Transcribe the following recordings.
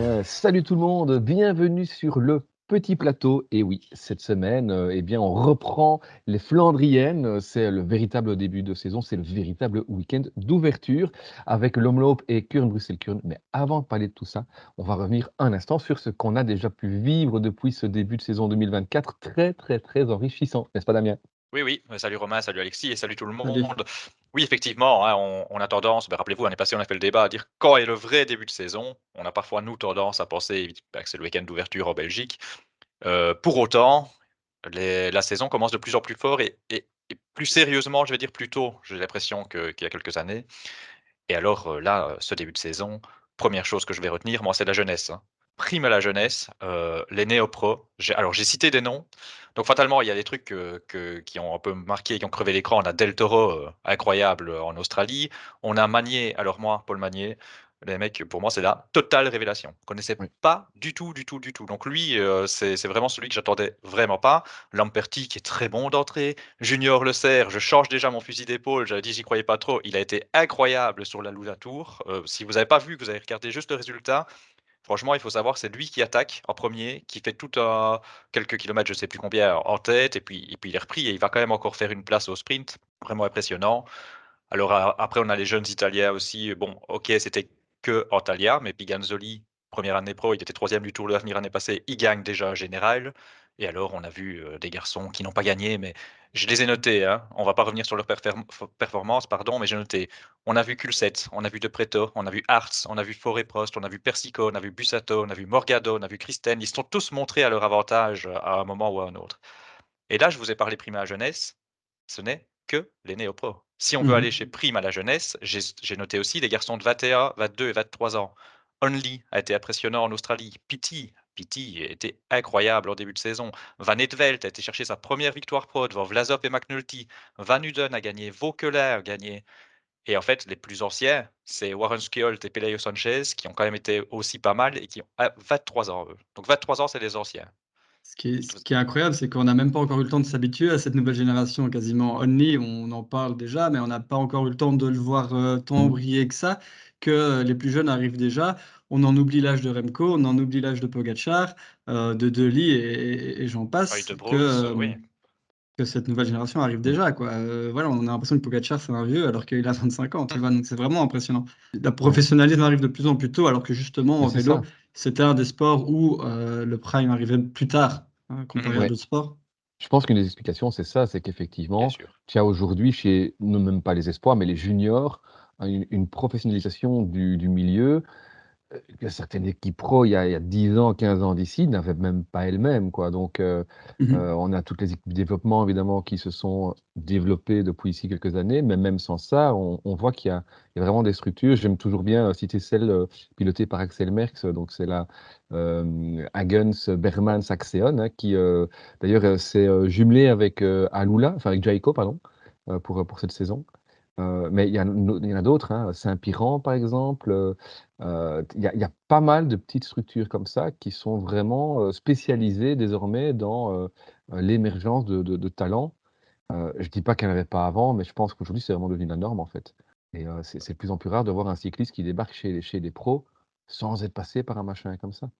bien, salut tout le monde, bienvenue sur le petit plateau. Et oui, cette semaine, euh, eh bien, on reprend les Flandriennes. C'est le véritable début de saison, c'est le véritable week-end d'ouverture avec l'Omloop et Kurn Bruxelles-Kurn. Mais avant de parler de tout ça, on va revenir un instant sur ce qu'on a déjà pu vivre depuis ce début de saison 2024, très très très enrichissant, n'est-ce pas Damien? Oui, oui. Salut Romain, salut Alexis et salut tout le monde. Oui, effectivement, hein, on, a tendance, ben, rappelez-vous, l'année passée, on a fait le débat à dire quand est le vrai début de saison. On a parfois, nous, tendance à penser ben, que c'est le week-end d'ouverture en Belgique. Euh, pour autant, la saison commence de plus en plus fort et, plus sérieusement, je vais dire plus tôt, j'ai l'impression qu'il y a quelques années. Et alors euh, là, ce début de saison, première chose que je vais retenir, moi, c'est la jeunesse. Hein prime à la jeunesse, euh, les néo-pros. Alors, j'ai cité des noms. Donc, fatalement, il y a des trucs qui ont un peu marqué, qui ont crevé l'écran. On a Del Toro, euh, incroyable en Australie. On a Magnier, alors moi, Paul Magnier. Les mecs, pour moi, c'est la totale révélation. Je connaissais pas du tout, du tout, du tout. Donc lui, euh, c'est vraiment celui que j'attendais vraiment pas. Lamperti, qui est très bon d'entrée. Junior Le Serre, je change déjà mon fusil d'épaule. J'avais dit, j'y croyais pas trop. Il a été incroyable sur la Lula Tour. si vous n'avez pas vu, que vous avez regardé juste le résultat, Franchement, il faut savoir, c'est lui qui attaque en premier, qui fait tout à quelques kilomètres, je ne sais plus combien, en tête, et puis, et puis il est repris, et il va quand même encore faire une place au sprint. Vraiment impressionnant. Alors après, on a les jeunes Italiens aussi. Bon, ok, c'était que Antalya, mais Piganzoli, première année pro, il était troisième du Tour de l'Avenir l'année passée, il gagne déjà général. Et alors, on a vu euh, des garçons qui n'ont pas gagné, mais je les ai notés. Hein. On va pas revenir sur leur performance, pardon, mais j'ai noté. On a vu Kulset, on a vu De Preto, on a vu Hartz, on a vu Forêt Prost, on a vu Persico, on a vu Bussato, on a vu Morgado, on a vu Christen. Ils sont tous montrés à leur avantage euh, à un moment ou à un autre. Et là, je vous ai parlé prime à la jeunesse. Ce n'est que les néo-pros. Si on veut mmh aller chez prime à la jeunesse, j'ai noté aussi des garçons de 21, 22 et 23 ans. Only a été impressionnant en Australie. Pity Pitti était incroyable en début de saison. Van Etvelt a été chercher sa première victoire pro devant Vlasov et McNulty. Van Uden a gagné, Vauquelin a gagné. Et en fait, les plus anciens, c'est Warren Skjold et Pelayo Sanchez qui ont quand même été aussi pas mal et qui ont 23 ans. Eux. Donc 23 ans, c'est les anciens. Ce qui est, incroyable, c'est qu'on n'a même pas encore eu le temps de s'habituer à cette nouvelle génération quasiment only. On en parle déjà, mais on n'a pas encore eu le temps de le voir euh, tant mmh. briller que ça, que euh, les plus jeunes arrivent déjà on en oublie l'âge de Remco, on en oublie l'âge de Pogachar, euh, de Deli et, j'en passe. que, que, cette nouvelle génération arrive déjà. Quoi. Euh, voilà, on a l'impression que Pogachar c'est un vieux alors qu'il a 25 ans. donc c'est vraiment impressionnant. Le professionnalisme arrive de plus en plus tôt alors que justement en vélo, c'était un des sports où euh, le prime arrivait plus tard hein, comparé à d'autres sports. Je pense qu'une des explications, c'est ça, c'est qu'effectivement, tu as aujourd'hui chez, non même pas les espoirs, mais les juniors, une, professionnalisation du, du milieu que certaines équipes pro, il y a, 10 ans, 15 ans d'ici, n'avaient même pas elles-mêmes. Quoi. Donc, euh, mmh euh, on a toutes les équipes de développement, évidemment, qui se sont développées depuis ici quelques années, mais même sans ça, on, voit qu'il y, a vraiment des structures. J'aime toujours bien euh, citer celle pilotée par Axel Merckx, donc c'est la Hagens Berman Saxeon, hein, qui d'ailleurs s'est jumelée avec Alula, enfin avec Jaiko, pardon, pour, pour cette saison. Euh, mais il y, en a d'autres, hein, Saint-Piran par exemple. Euh, il y, a pas mal de petites structures comme ça qui sont vraiment euh, spécialisées désormais dans l'émergence de, talents. je ne dis pas qu'il n'y en avait pas avant, mais je pense qu'aujourd'hui c'est vraiment devenu la norme en fait. Et c'est de plus en plus rare de voir un cycliste qui débarque chez, les, chez pros sans être passé par un machin comme ça.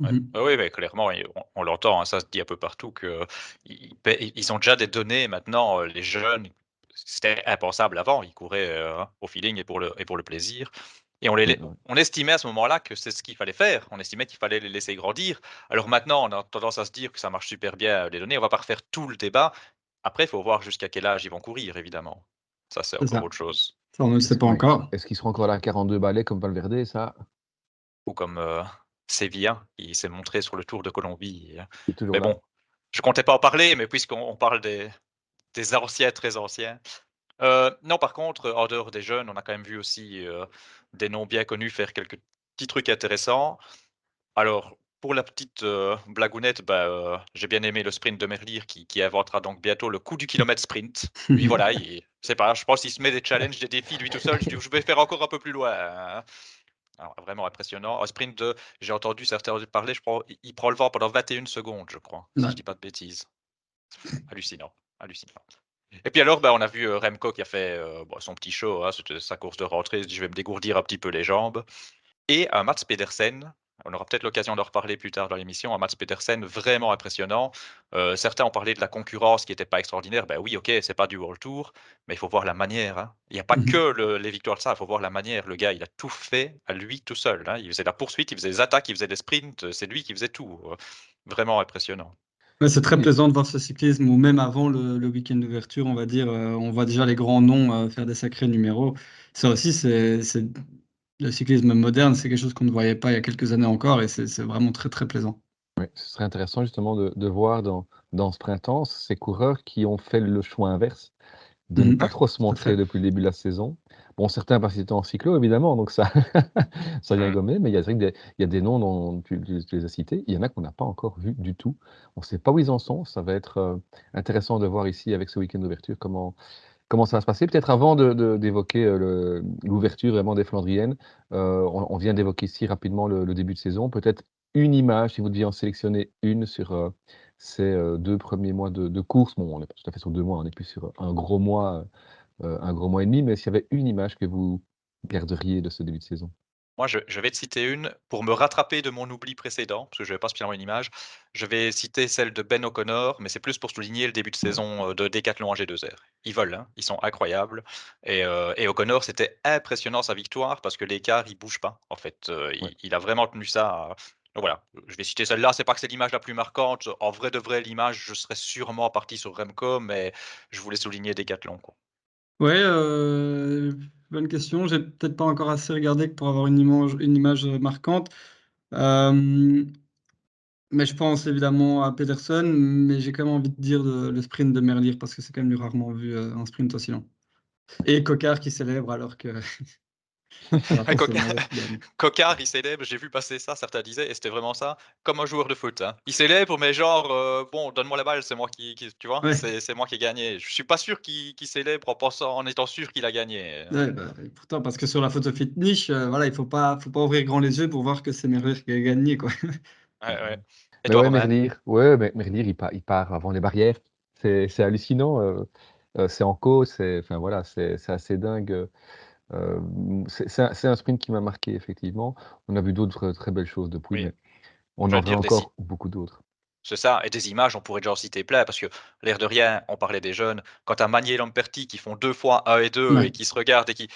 Mmh oui, mais clairement, on, l'entend, hein, ça se dit un peu partout qu'ils ils ont déjà des données maintenant, les jeunes c'était impensable avant. Ils couraient euh, au feeling et pour le, et pour le plaisir. Et on, les, on estimait à ce moment-là que c'est ce qu'il fallait faire. On estimait qu'il fallait les laisser grandir. Alors maintenant, on a tendance à se dire que ça marche super bien, les données. On va pas refaire tout le débat. Après, il faut voir jusqu'à quel âge ils vont courir, évidemment. Ça, c'est encore autre chose. Ça, on ne le sait pas encore. Est-ce qu'ils seront encore là à 42 balais comme Valverde, ça? Ou comme euh, Sevilla, qui s'est montré sur le Tour de Colombie. Mais bon, je comptais pas en parler, mais puisqu'on parle des, des anciens, très anciens. Euh, non, par contre, en dehors des jeunes, on a quand même vu aussi euh, des noms bien connus faire quelques petits trucs intéressants. Alors, pour la petite euh, blagounette, bah, j'ai bien aimé le sprint de Merlier qui, qui, inventera donc bientôt le coup du kilomètre sprint. Lui, voilà, c'est pas, je pense qu'il se met des challenges, des défis, lui tout seul. Je, je vais faire encore un peu plus loin. Hein. vraiment impressionnant. Un sprint de, j'ai entendu certains parler, je il prend le vent pendant 21 secondes, je crois, si je dis pas de bêtises. Hallucinant hallucinant. Et puis alors, bah, on a vu euh, Remco qui a fait euh, son petit show, hein, sa course de rentrée, je vais me dégourdir un petit peu les jambes. Et un Mats Pedersen on aura peut-être l'occasion d'en reparler plus tard dans l'émission, un Mats Petersen vraiment impressionnant. Euh, certains ont parlé de la concurrence qui n'était pas extraordinaire. Ben oui, ok, c'est pas du World Tour, mais il faut voir la manière. Hein. Il n'y a pas mmh que les victoires de ça, il faut voir la manière. Le gars, il a tout fait à lui tout seul. Hein. Il faisait la poursuite, il faisait les attaques, il faisait des sprints, c'est lui qui faisait tout. Vraiment impressionnant. C'est très plaisant de voir ce cyclisme, ou même avant le, week-end d'ouverture, on va dire, euh, on voit déjà les grands noms euh, faire des sacrés numéros. Ça aussi, c'est le cyclisme moderne, c'est quelque chose qu'on ne voyait pas il y a quelques années encore et c'est vraiment très très plaisant. Oui, ce serait intéressant justement de, voir dans, dans, ce printemps ces coureurs qui ont fait le choix inverse, de ne mmh. pas trop se montrer depuis le début de la saison. Bon, certains parce qu'ils étaient en cyclo, évidemment, donc ça, ça vient gommer, mais il y, a, il y a des noms dont tu, les as cités, il y en a qu'on n'a pas encore vu du tout. On ne sait pas où ils en sont, ça va être euh, intéressant de voir ici avec ce week-end d'ouverture comment, comment ça va se passer. Peut-être avant d'évoquer euh, l'ouverture vraiment des Flandriennes, euh, on, vient d'évoquer ici rapidement le, début de saison. Peut-être une image, si vous deviez en sélectionner une sur euh, ces deux premiers mois de, course. Bon, on n'est pas tout à fait sur deux mois, on est plus sur un gros mois, un gros mois et demi, mais s'il y avait une image que vous garderiez de ce début de saison? Moi, je, vais te citer une pour me rattraper de mon oubli précédent, parce que je n'avais pas spécialement une image. Je vais citer celle de Ben O'Connor, mais c'est plus pour souligner le début de saison euh, de Decathlon G2R. Ils volent, hein, ils sont incroyables. Et, euh, O'Connor, c'était impressionnant sa victoire, parce que l'écart, il bouge pas. En fait, euh, il, a vraiment tenu ça. Donc voilà, je vais citer celle-là. C'est pas que c'est l'image la plus marquante. En vrai de vrai, l'image, je serais sûrement parti sur Remco, mais je voulais souligner Decathlon. Quoi. Ouais, bonne question. J'ai peut-être pas encore assez regardé pour avoir une image, marquante. Euh, mais je pense évidemment à Peterson, mais j'ai quand même envie de dire le sprint de Merlier parce que c'est quand même rarement vu euh, un sprint aussi long. Et Cocard qui célèbre alors que Cocard, il célèbre, j'ai vu passer ça, certains disaient, et c'était vraiment ça, comme un joueur de foot. Hein. Il célèbre, mais genre, euh, bon, donne-moi la balle, c'est moi qui, tu vois, c'est moi qui ai gagné. Je suis pas sûr qu'il célèbre en pensant, en étant sûr qu'il a gagné. Bah, pourtant, parce que sur la photo finish, euh, voilà, il faut pas, faut pas ouvrir grand les yeux pour voir que c'est Merlier qui a gagné, quoi. ouais, ouais. Et toi, ouais, Merlier, ouais, Merlier, il part, il part avant les barrières. C'est hallucinant. Euh, c'est en cause, c'est, enfin voilà, c'est assez dingue. Euh, c'est un, sprint qui m'a marqué, effectivement. On a vu d'autres très belles choses depuis, mais on en a encore beaucoup d'autres. C'est ça, et des images, on pourrait déjà en citer plein, parce que l'air de rien, on parlait des jeunes, quand à Magnier et Lamperti qui font deux fois un et deux et qui se regardent et qui.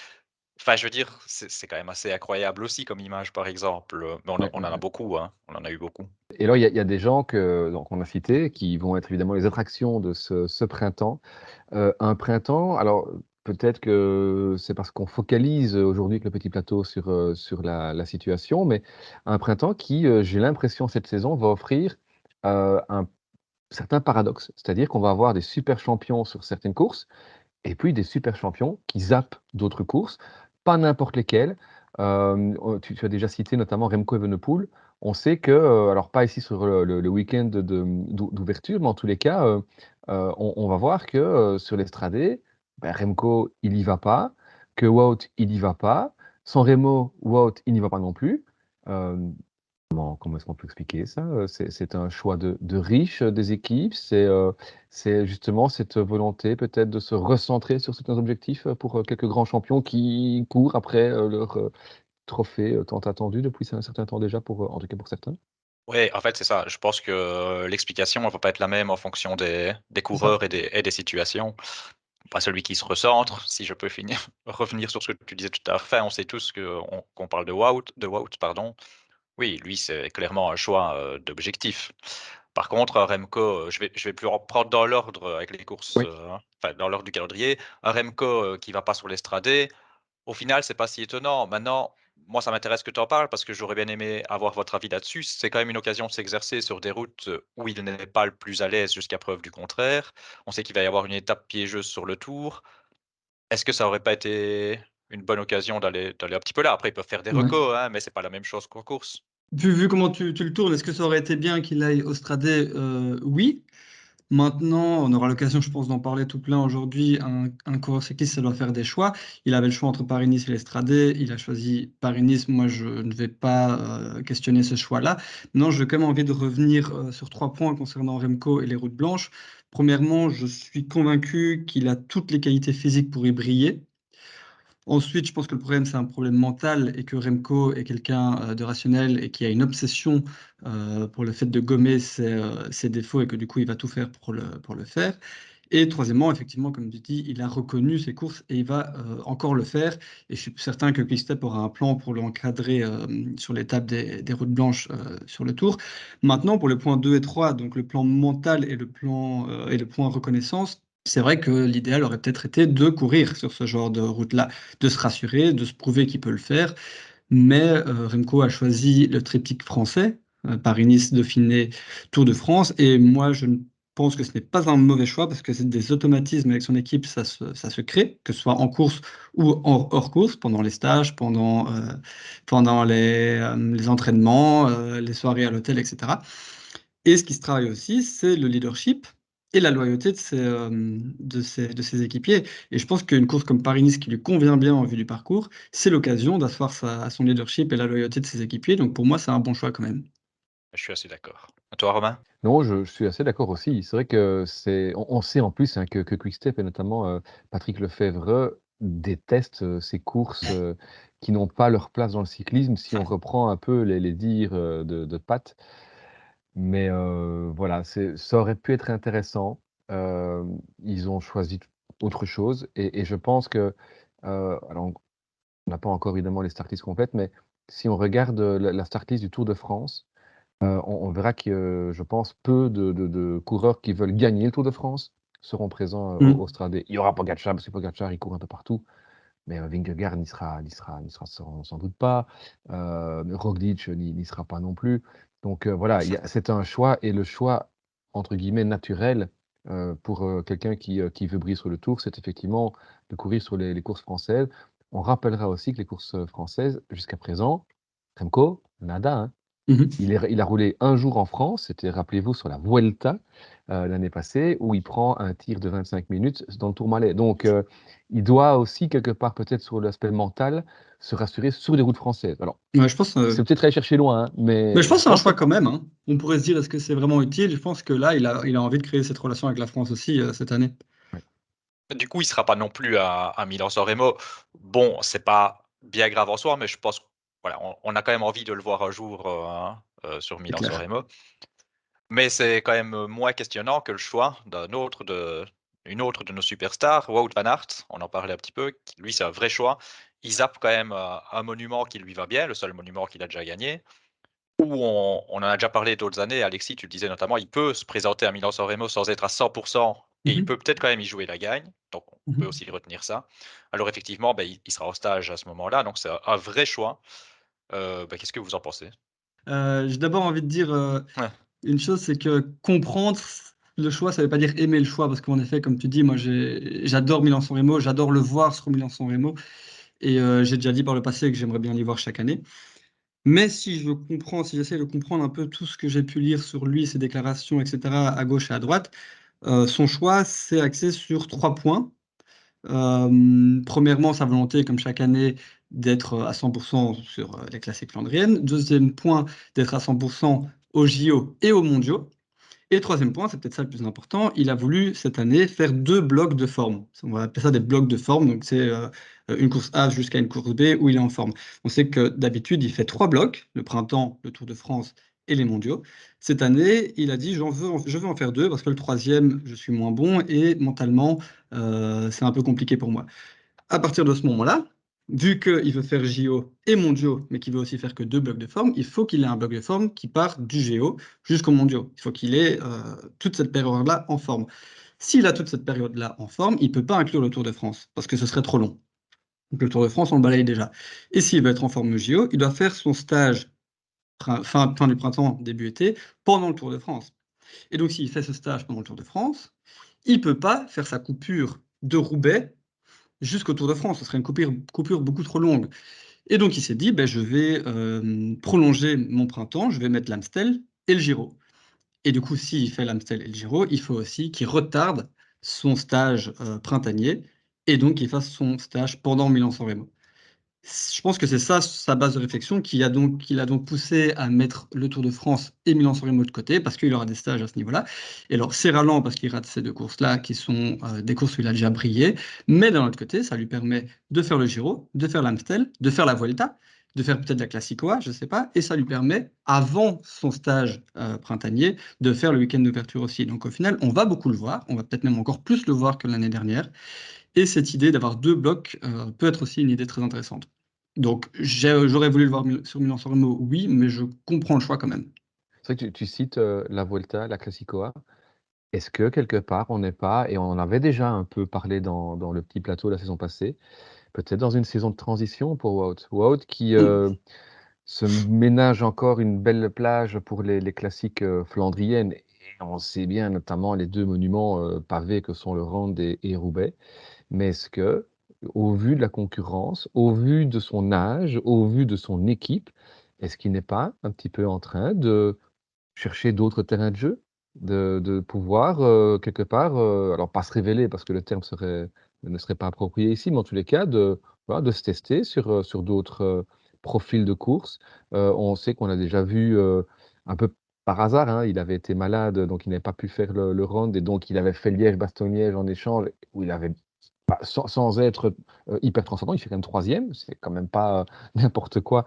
Enfin, je veux dire, c'est quand même assez incroyable aussi comme image, par exemple. Mais on, en a beaucoup, hein. on en a eu beaucoup. Et là, il y, a des gens que donc on a cités qui vont être évidemment les attractions de ce, printemps. Euh, un printemps, alors Peut-être que c'est parce qu'on focalise aujourd'hui avec le petit plateau sur, euh, sur la, situation, mais un printemps qui, euh, j'ai l'impression, cette saison, va offrir euh, un certain paradoxe. C'est-à-dire qu'on va avoir des super champions sur certaines courses, et puis des super champions qui zappent d'autres courses, pas n'importe lesquelles. Oh, tu, as déjà cité notamment Remco Evenepoel. On sait que, alors pas ici sur le, week-end d'ouverture, mais en tous les cas, on, on, va voir que sur l'Estradé, ben, Remco, il n'y va pas, que Wout, il n'y va pas. Sans Remo, Wout, il n'y va pas non plus. Euh, comment, comment est-ce qu'on peut expliquer ça? Euh, c'est, un choix de, de riches euh, des équipes. C'est, c'est justement cette volonté peut-être de se recentrer sur certains objectifs pour quelques grands champions qui courent après leur trophée tant attendu depuis un certain temps déjà, pour, en tout cas pour certains. Oui, en fait, c'est ça. Je pense que l'explication ne va pas être la même en fonction des, des coureurs et des, et des, situations pas celui qui se recentre, si je peux finir, revenir sur ce que tu disais tout à l'heure. on sait tous qu'on parle de Wout, de Wout, pardon. Oui, lui, c'est clairement un choix euh, d'objectif. Par contre, Remco, euh, je vais, je vais plus reprendre dans l'ordre avec les courses, euh, enfin, dans l'ordre du calendrier. Un Remco qui va pas sur l'estradé, au final, c'est pas si étonnant. Maintenant, moi, ça m'intéresse que tu en parles parce que j'aurais bien aimé avoir votre avis là-dessus. C'est quand même une occasion de s'exercer sur des routes où il n'est pas le plus à l'aise jusqu'à preuve du contraire. On sait qu'il va y avoir une étape piégeuse sur le tour. Est-ce que ça aurait pas été une bonne occasion d'aller un petit peu là? Après, ils peuvent faire des recos, hein, mais c'est pas la même chose qu'en course. Vu, vu comment tu, tu, le tournes, est-ce que ça aurait été bien qu'il aille au Stradé? Euh, Oui. Maintenant, on aura l'occasion, je pense, d'en parler tout plein aujourd'hui. Un, un, coureur cycliste, ça doit faire des choix. Il avait le choix entre Paris-Nice et l'Estradé. Il a choisi Paris-Nice. Moi, je ne vais pas euh, questionner ce choix-là. Non, j'ai quand même envie de revenir euh, sur trois points concernant Remco et les routes blanches. Premièrement, je suis convaincu qu'il a toutes les qualités physiques pour y briller. Ensuite, je pense que le problème, c'est un problème mental et que Remco est quelqu'un euh, de rationnel et qui a une obsession euh, pour le fait de gommer euh, ses, défauts et que du coup, il va tout faire pour le, faire. Et troisièmement, effectivement, comme tu dis, il a reconnu ses courses et il va encore le faire. Et je suis certain que Quickstep aura un plan pour l'encadrer sur l'étape des, routes blanches sur le tour. Maintenant, pour le point 2 et 3, donc le plan mental et le, plan, et le point reconnaissance, c'est vrai que l'idéal aurait peut-être été de courir sur ce genre de route-là, de se rassurer, de se prouver qu'il peut le faire. Mais euh, Remco a choisi le triptyque français, euh, Paris-Nice, Dauphiné, Tour de France. Et moi, je pense que ce n'est pas un mauvais choix parce que c'est des automatismes avec son équipe, ça se, crée, que ce soit en course ou hors course, pendant les stages, pendant, euh, pendant les, les entraînements, les soirées à l'hôtel, etc. Et ce qui se travaille aussi, c'est le leadership et la loyauté de ses, euh, de, ses, de ses équipiers. Et je pense qu'une course comme Paris-Nice qui lui convient bien en vue du parcours, c'est l'occasion d'asseoir son leadership et la loyauté de ses équipiers. Donc pour moi, c'est un bon choix quand même. Je suis assez d'accord. À toi, Romain? Non, je, suis assez d'accord aussi. C'est vrai que c'est, on, sait en plus hein, que, que Quickstep et notamment euh, Patrick Lefebvre détestent euh, ces courses qui n'ont pas leur place dans le cyclisme. Si on reprend un peu les, les dires de, de Pat, mais voilà, ça aurait pu être intéressant. ils ont choisi autre chose et je pense que, alors on n'a pas encore évidemment les start complètes, mais si on regarde, la start du Tour de France, on verra que, je pense, peu de coureurs qui veulent gagner le Tour de France seront présents, mmh. au Stade. Il y aura Pogacar parce que Pogacar, il court un peu partout, mais Vingegaard n'y sera n'y sera n'y sera sans doute pas, Roglic n'y sera pas non plus. Donc voilà, c'est un choix et le choix entre guillemets naturel pour quelqu'un qui, qui, veut briller sur le tour, c'est effectivement de courir sur les, courses françaises. On rappellera aussi que les courses françaises, jusqu'à présent, Remco, nada. Hein. Mmh il, a roulé un jour en France, c'était, rappelez-vous, sur la Vuelta l'année passée, où il prend un tir de 25 minutes dans le Tour Malais. Donc, il doit aussi, quelque part, peut-être sur l'aspect mental, se rassurer sur des routes françaises. Alors, je pense, euh, c'est peut-être aller chercher loin, hein, mais... mais... je pense que c'est un choix quand même. Hein. On pourrait se dire, est-ce que c'est vraiment utile? Je pense que là, il a, il a envie de créer cette relation avec la France aussi euh, cette année. Du coup, il ne sera pas non plus à, à Milan-San Remo. Bon, c'est pas bien grave en soi, mais je pense voilà, on, a quand même envie de le voir un jour euh, hein, sur Milan-San Remo. Mais c'est quand même moins questionnant que le choix d'un autre de, une autre de nos superstars, Wout van Aert, on en parlait un petit peu, lui c'est un vrai choix il zappe quand même euh, un monument qui lui va bien, le seul monument qu'il a déjà gagné. Où on, en a déjà parlé d'autres années, Alexis, tu le disais notamment, il peut se présenter à Milan-San Remo sans être à 100%, et il mhm. peut peut-être quand même y jouer la gagne. Donc on peut mhm. aussi retenir ça. Alors effectivement, ben, il, sera au stage à ce moment-là, donc c'est un, vrai choix. Euh, ben, qu'est-ce que vous en pensez? Euh, J'ai d'abord envie de dire une chose, c'est que comprendre le choix, ça ne veut pas dire aimer le choix, parce qu'en effet, comme tu dis, moi j'adore Milan-San Remo, j'adore le voir sur Milan-San Remo. Et euh, j'ai déjà dit par le passé que j'aimerais bien l'y voir chaque année. Mais si je comprends, si j'essaie de comprendre un peu tout ce que j'ai pu lire sur lui, ses déclarations, etc., à gauche et à droite, euh, son choix s'est axé sur trois points. Euh, premièrement, sa volonté, comme chaque année, d'être à 100% sur les classiques flandriennes. Deuxième point, d'être à 100% aux JO et aux mondiaux. Et troisième point, c'est peut-être ça le plus important, il a voulu cette année faire deux blocs de forme. On va appeler ça des blocs de forme, donc c'est euh, une course A jusqu'à une course B où il est en forme. On sait que d'habitude, il fait trois blocs, le printemps, le Tour de France et les mondiaux. Cette année, il a dit je veux en faire deux parce que le troisième, je suis moins bon et mentalement, euh, c'est un peu compliqué pour moi. À partir de ce moment-là, vu qu'il veut faire JO et mondiaux, mais qu'il veut aussi faire que deux blocs de forme, il faut qu'il ait un bloc de forme qui part du JO jusqu'au mondiaux. Il faut qu'il ait euh, toute cette période-là en forme. S'il a toute cette période-là en forme, il ne peut pas inclure le Tour de France, parce que ce serait trop long. Donc le Tour de France, on le balaye déjà. Et s'il veut être en forme JO, il doit faire son stage fin, du printemps, début été, pendant le Tour de France. Et donc s'il fait ce stage pendant le Tour de France, il ne peut pas faire sa coupure de Roubaix jusqu'au Tour de France. Ce serait une coupure, coupure beaucoup trop longue. Et donc, il s'est dit, ben, je vais euh, prolonger mon printemps, je vais mettre l'Amstel et le Giro. Et du coup, s'il fait l'Amstel et le Giro, il faut aussi qu'il retarde son stage euh, printanier et donc qu'il fasse son stage pendant Milan-San Remo. Je pense que c'est ça sa base de réflexion qui a donc, qui l'a donc poussé à mettre le Tour de France et Milan-San Remo de côté parce qu'il aura des stages à ce niveau-là. Et alors, c'est ralent parce qu'il rate ces deux courses-là qui sont euh, des courses où il a déjà brillé. Mais d'un autre côté, ça lui permet de faire le Giro, de faire l'Amstel, de faire la Vuelta, de faire peut-être la Classicoa, je ne sais pas. Et ça lui permet, avant son stage euh, printanier, de faire le week-end d'ouverture aussi. Donc au final, on va beaucoup le voir. On va peut-être même encore plus le voir que l'année dernière. Et cette idée d'avoir deux blocs euh, peut être aussi une idée très intéressante. Donc j'aurais voulu le voir sur Milan San Remo, oui, mais je comprends le choix quand même. C'est vrai que tu, cites euh, la Volta, la Classicoa. Est-ce que quelque part on n'est pas, et on en avait déjà un peu parlé dans, dans le petit plateau la saison passée, peut-être dans une saison de transition pour Wout? Wout qui euh, se ménage encore une belle plage pour les, les classiques flandriennes. Et on sait bien notamment les deux monuments pavés que sont le Rand et Roubaix. Mais est-ce que, au vu de la concurrence, au vu de son âge, au vu de son équipe, est-ce qu'il n'est pas un petit peu en train de chercher d'autres terrains de jeu, de, pouvoir euh, quelque part, euh, alors pas se révéler parce que le terme ne serait pas approprié ici, mais en tous les cas de, de se tester sur, euh, sur d'autres profils de course. on sait qu'on a déjà vu un peu par hasard, hein, il avait été malade, donc il n'avait pas pu faire le, le round, et donc il avait fait Liège-Bastogne-Liège en échange, où il avait bah, sans, être hyper transcendant, il fait quand même troisième, c'est quand même pas n'importe quoi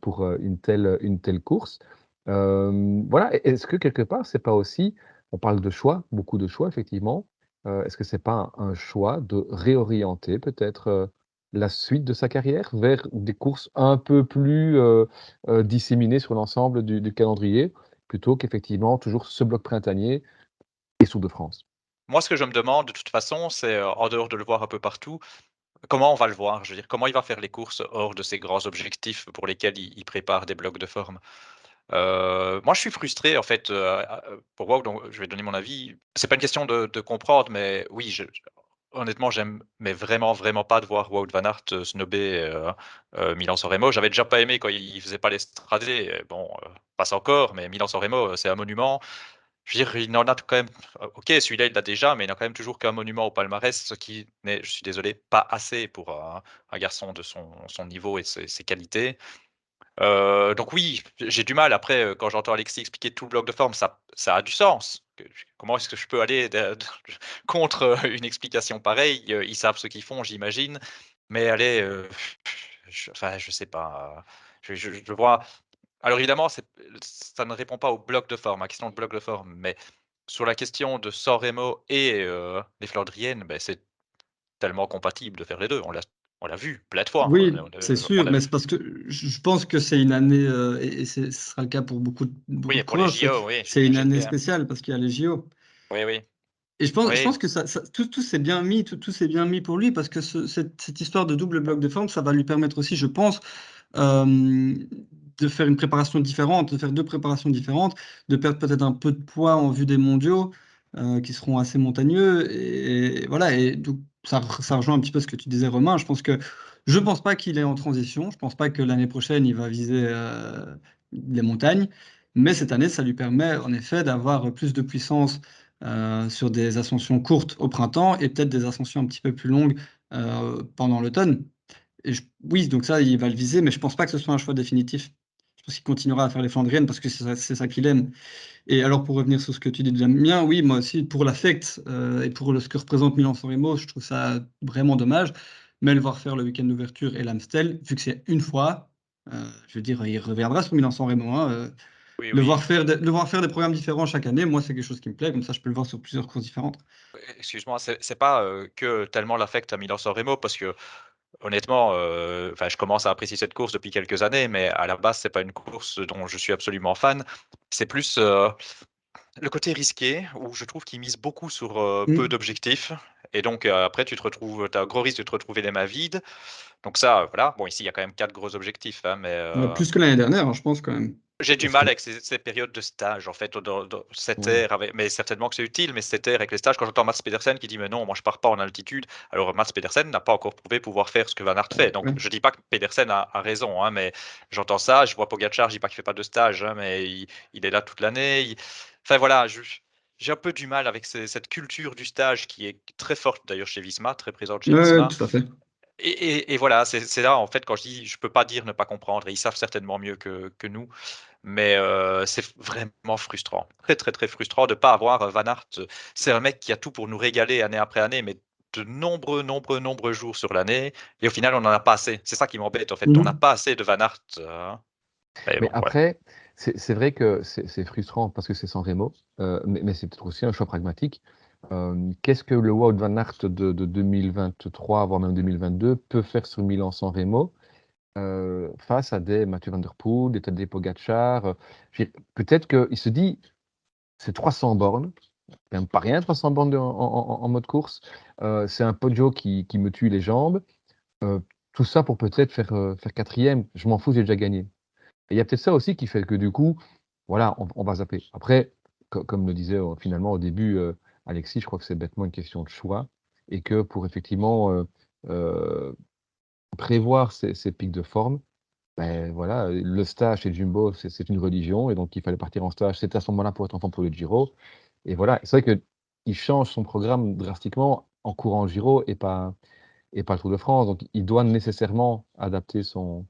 pour une telle, une telle course. voilà, est-ce que quelque part, c'est pas aussi, on parle de choix, beaucoup de choix effectivement, est-ce que c'est pas un, choix de réorienter peut-être la suite de sa carrière vers des courses un peu plus disséminées sur l'ensemble du, du, calendrier, plutôt qu'effectivement toujours ce bloc printanier et Tour de France? Moi, ce que je me demande de toute façon, c'est, en dehors de le voir un peu partout, comment on va le voir? Je veux dire, comment il va faire les courses hors de ces grands objectifs pour lesquels il prépare des blocs de forme? Moi, je suis frustré en fait, pour Wout, donc je vais donner mon avis. C'est pas une question de comprendre, mais oui, honnêtement, j'aime mais vraiment, vraiment pas de voir Wout van Aert, snobber, Milan-San Remo. J'avais déjà pas aimé quand il faisait pas l'Estradé, bon, passe encore, mais Milan-San Remo, c'est un monument. Je veux dire, il en a quand même. Euh, ok, celui-là, il l'a déjà, mais il n'a quand même toujours qu'un monument au palmarès, ce qui n'est, je suis désolé, pas assez pour un, garçon de son, niveau et ses, qualités. Euh, donc oui, j'ai du mal. Après, euh, quand j'entends Alexis expliquer tout le bloc de forme, ça, ça a du sens. Comment est-ce que je peux aller contre une explication pareille? Ils savent ce qu'ils font, j'imagine. Mais allez, je, enfin, je sais pas. Je, je, vois alors évidemment, ça ne répond pas au bloc de forme, à la question de bloc de forme, mais sur la question de San Remo et euh, les Flandriennes, ben, c'est tellement compatible de faire les deux. On l'a, on l'a vu plein de fois. Oui, c'est sûr, mais c'est parce que je pense que c'est une année, euh, et, ce sera le cas pour beaucoup, beaucoup oui, pour les JO, oui. C'est une année spéciale parce qu'il y a les JO. Oui, oui. Et je pense, je pense que ça, tout, tout s'est bien mis, tout, tout s'est bien mis pour lui parce que cette, cette, histoire de double bloc de forme, ça va lui permettre aussi, je pense, euh, de faire une préparation différente, de faire deux préparations différentes, de perdre peut-être un peu de poids en vue des mondiaux euh, qui seront assez montagneux. Et, voilà, et donc ça, ça, rejoint un petit peu ce que tu disais, Romain. Je pense que je pense pas qu'il est en transition. Je pense pas que l'année prochaine il va viser euh, les montagnes. Mais cette année, ça lui permet en effet d'avoir plus de puissance euh, sur des ascensions courtes au printemps et peut-être des ascensions un petit peu plus longues pendant l'automne. oui, donc ça, il va le viser, mais je pense pas que ce soit un choix définitif. Je pense qu'il continuera à faire les Flandriennes parce que c'est ça, qu'il aime. Et alors, pour revenir sur ce que tu dis de bien, oui, moi aussi, pour l'affect euh, et pour ce que représente Milan-San Remo, je trouve ça vraiment dommage. Mais le voir faire le week-end d'ouverture et l'Amstel, vu que c'est une fois, euh, je veux dire, il reviendra sur Milan-San Remo. Hein, euh, le, Voir faire le voir faire des programmes différents chaque année, moi, c'est quelque chose qui me plaît. Comme ça, je peux le voir sur plusieurs courses différentes. Excuse-moi, c'est pas que tellement l'affect à Milan-San Remo, parce que Honnêtement, euh, enfin, je commence à apprécier cette course depuis quelques années, mais à la base, c'est pas une course dont je suis absolument fan. C'est plus euh, le côté risqué, où je trouve qu'il mise beaucoup sur euh, peu mmh. d'objectifs. Et donc, après, tu te retrouves, as un gros risque de te retrouver les mains vides. Donc, ça, voilà. Bon, ici, il y a quand même quatre gros objectifs. Hein, mais, plus que l'année dernière, hein, je pense, quand même. J'ai du mal avec ces, périodes de stage, en fait, dans, cette ère, mais certainement que c'est utile, mais cette ère avec les stages, quand j'entends Mats Pedersen qui dit mais non, moi je pars pas en altitude, alors Mats Pedersen n'a pas encore prouvé pouvoir faire ce que Van Aert fait. Donc je dis pas que Pedersen a, raison, hein, mais j'entends ça, je vois Pogacar, je dis pas qu'il fait pas de stage, hein, mais il, est là toute l'année. Enfin voilà, j'ai un peu du mal avec cette culture du stage qui est très forte d'ailleurs chez Visma, très présente chez Visma. Tout à fait. Et, voilà, c'est là, en fait, quand je dis, je peux pas dire ne pas comprendre, et ils savent certainement mieux que, nous, mais euh, c'est vraiment frustrant, très très très frustrant de ne pas avoir euh, Van Aert. C'est un mec qui a tout pour nous régaler année après année, mais de nombreux, nombreux, nombreux jours sur l'année, et au final, on n'en a pas assez. C'est ça qui m'embête, en fait. On n'a mmh. pas assez de Van Aert. Hein. Mais, après, c'est vrai que c'est frustrant parce que c'est sans Remo, euh, mais, c'est peut-être aussi un choix pragmatique. Qu'est-ce que le Wout Van Aert de, 2023, voire même 2022, peut faire sur Milan sans Remo euh, face à des Mathieu Van des Tadej Pogacar euh, Peut-être qu'il se dit, c'est 300 bornes, même pas rien 300 bornes en, mode course, c'est un Poggio qui, me tue les jambes. tout ça pour peut-être faire, quatrième, je m'en fous, j'ai déjà gagné. Et il y a peut-être ça aussi qui fait que du coup, voilà, on, va zapper. Après, comme le disait euh, finalement au début euh, Alexis, je crois que c'est bêtement une question de choix et que pour effectivement euh, prévoir ces, pics de forme, ben voilà, le stage chez Jumbo, c'est une religion et donc il fallait partir en stage. C'était à ce moment-là pour être enfant pour le Giro. Et voilà, c'est vrai qu'il change son programme drastiquement en courant Giro et pas, et pas le Tour de France. Donc il doit nécessairement adapter son,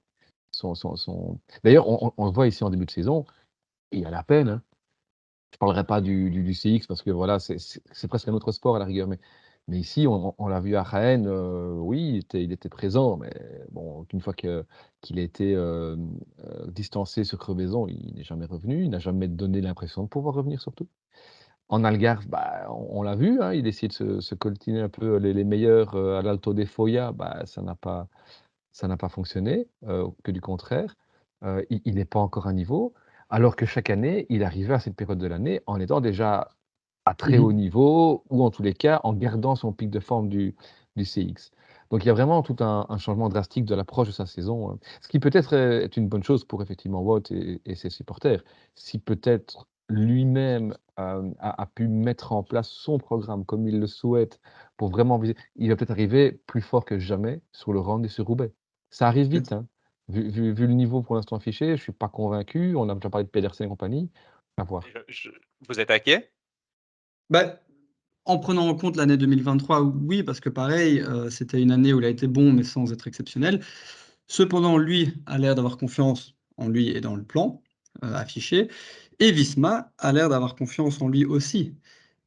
son, D'ailleurs, on, le voit ici en début de saison, il a la peine. Hein. Je parlerai pas du, du, CX parce que voilà, c'est presque un autre sport à la rigueur. Mais, ici, on, l'a vu à Rennes, euh, oui, il était, présent, mais bon, une fois qu'il a été euh, euh, distancé sur crevaison, il n'est jamais revenu, il n'a jamais donné l'impression de pouvoir revenir surtout. En Algarve, bah, on, l'a vu, hein, il essaie de se, se, coltiner un peu les, meilleurs à l'Alto des Foya, bah, ça n'a pas, pas fonctionné, que du contraire. Il n'est pas encore à niveau, alors que chaque année, il arrivait à cette période de l'année en étant déjà à très mmh haut niveau, ou en tous les cas en gardant son pic de forme du, du CX. Donc il y a vraiment tout un, changement drastique de l'approche de sa saison, hein. ce qui peut-être est une bonne chose pour effectivement Watt et, ses supporters. Si peut-être lui-même euh, a, a, pu mettre en place son programme comme il le souhaite pour vraiment viser, il va peut-être arriver plus fort que jamais sur le round et sur Roubaix. Ça arrive vite, hein. Vu, le niveau pour l'instant affiché, je ne suis pas convaincu. On a déjà parlé de Pedersen et compagnie. À voir. vous êtes inquiet? Bah, En prenant en compte l'année 2023, oui, parce que pareil, euh, c'était une année où il a été bon, mais sans être exceptionnel. Cependant, lui a l'air d'avoir confiance en lui et dans le plan euh, affiché. Et Visma a l'air d'avoir confiance en lui aussi.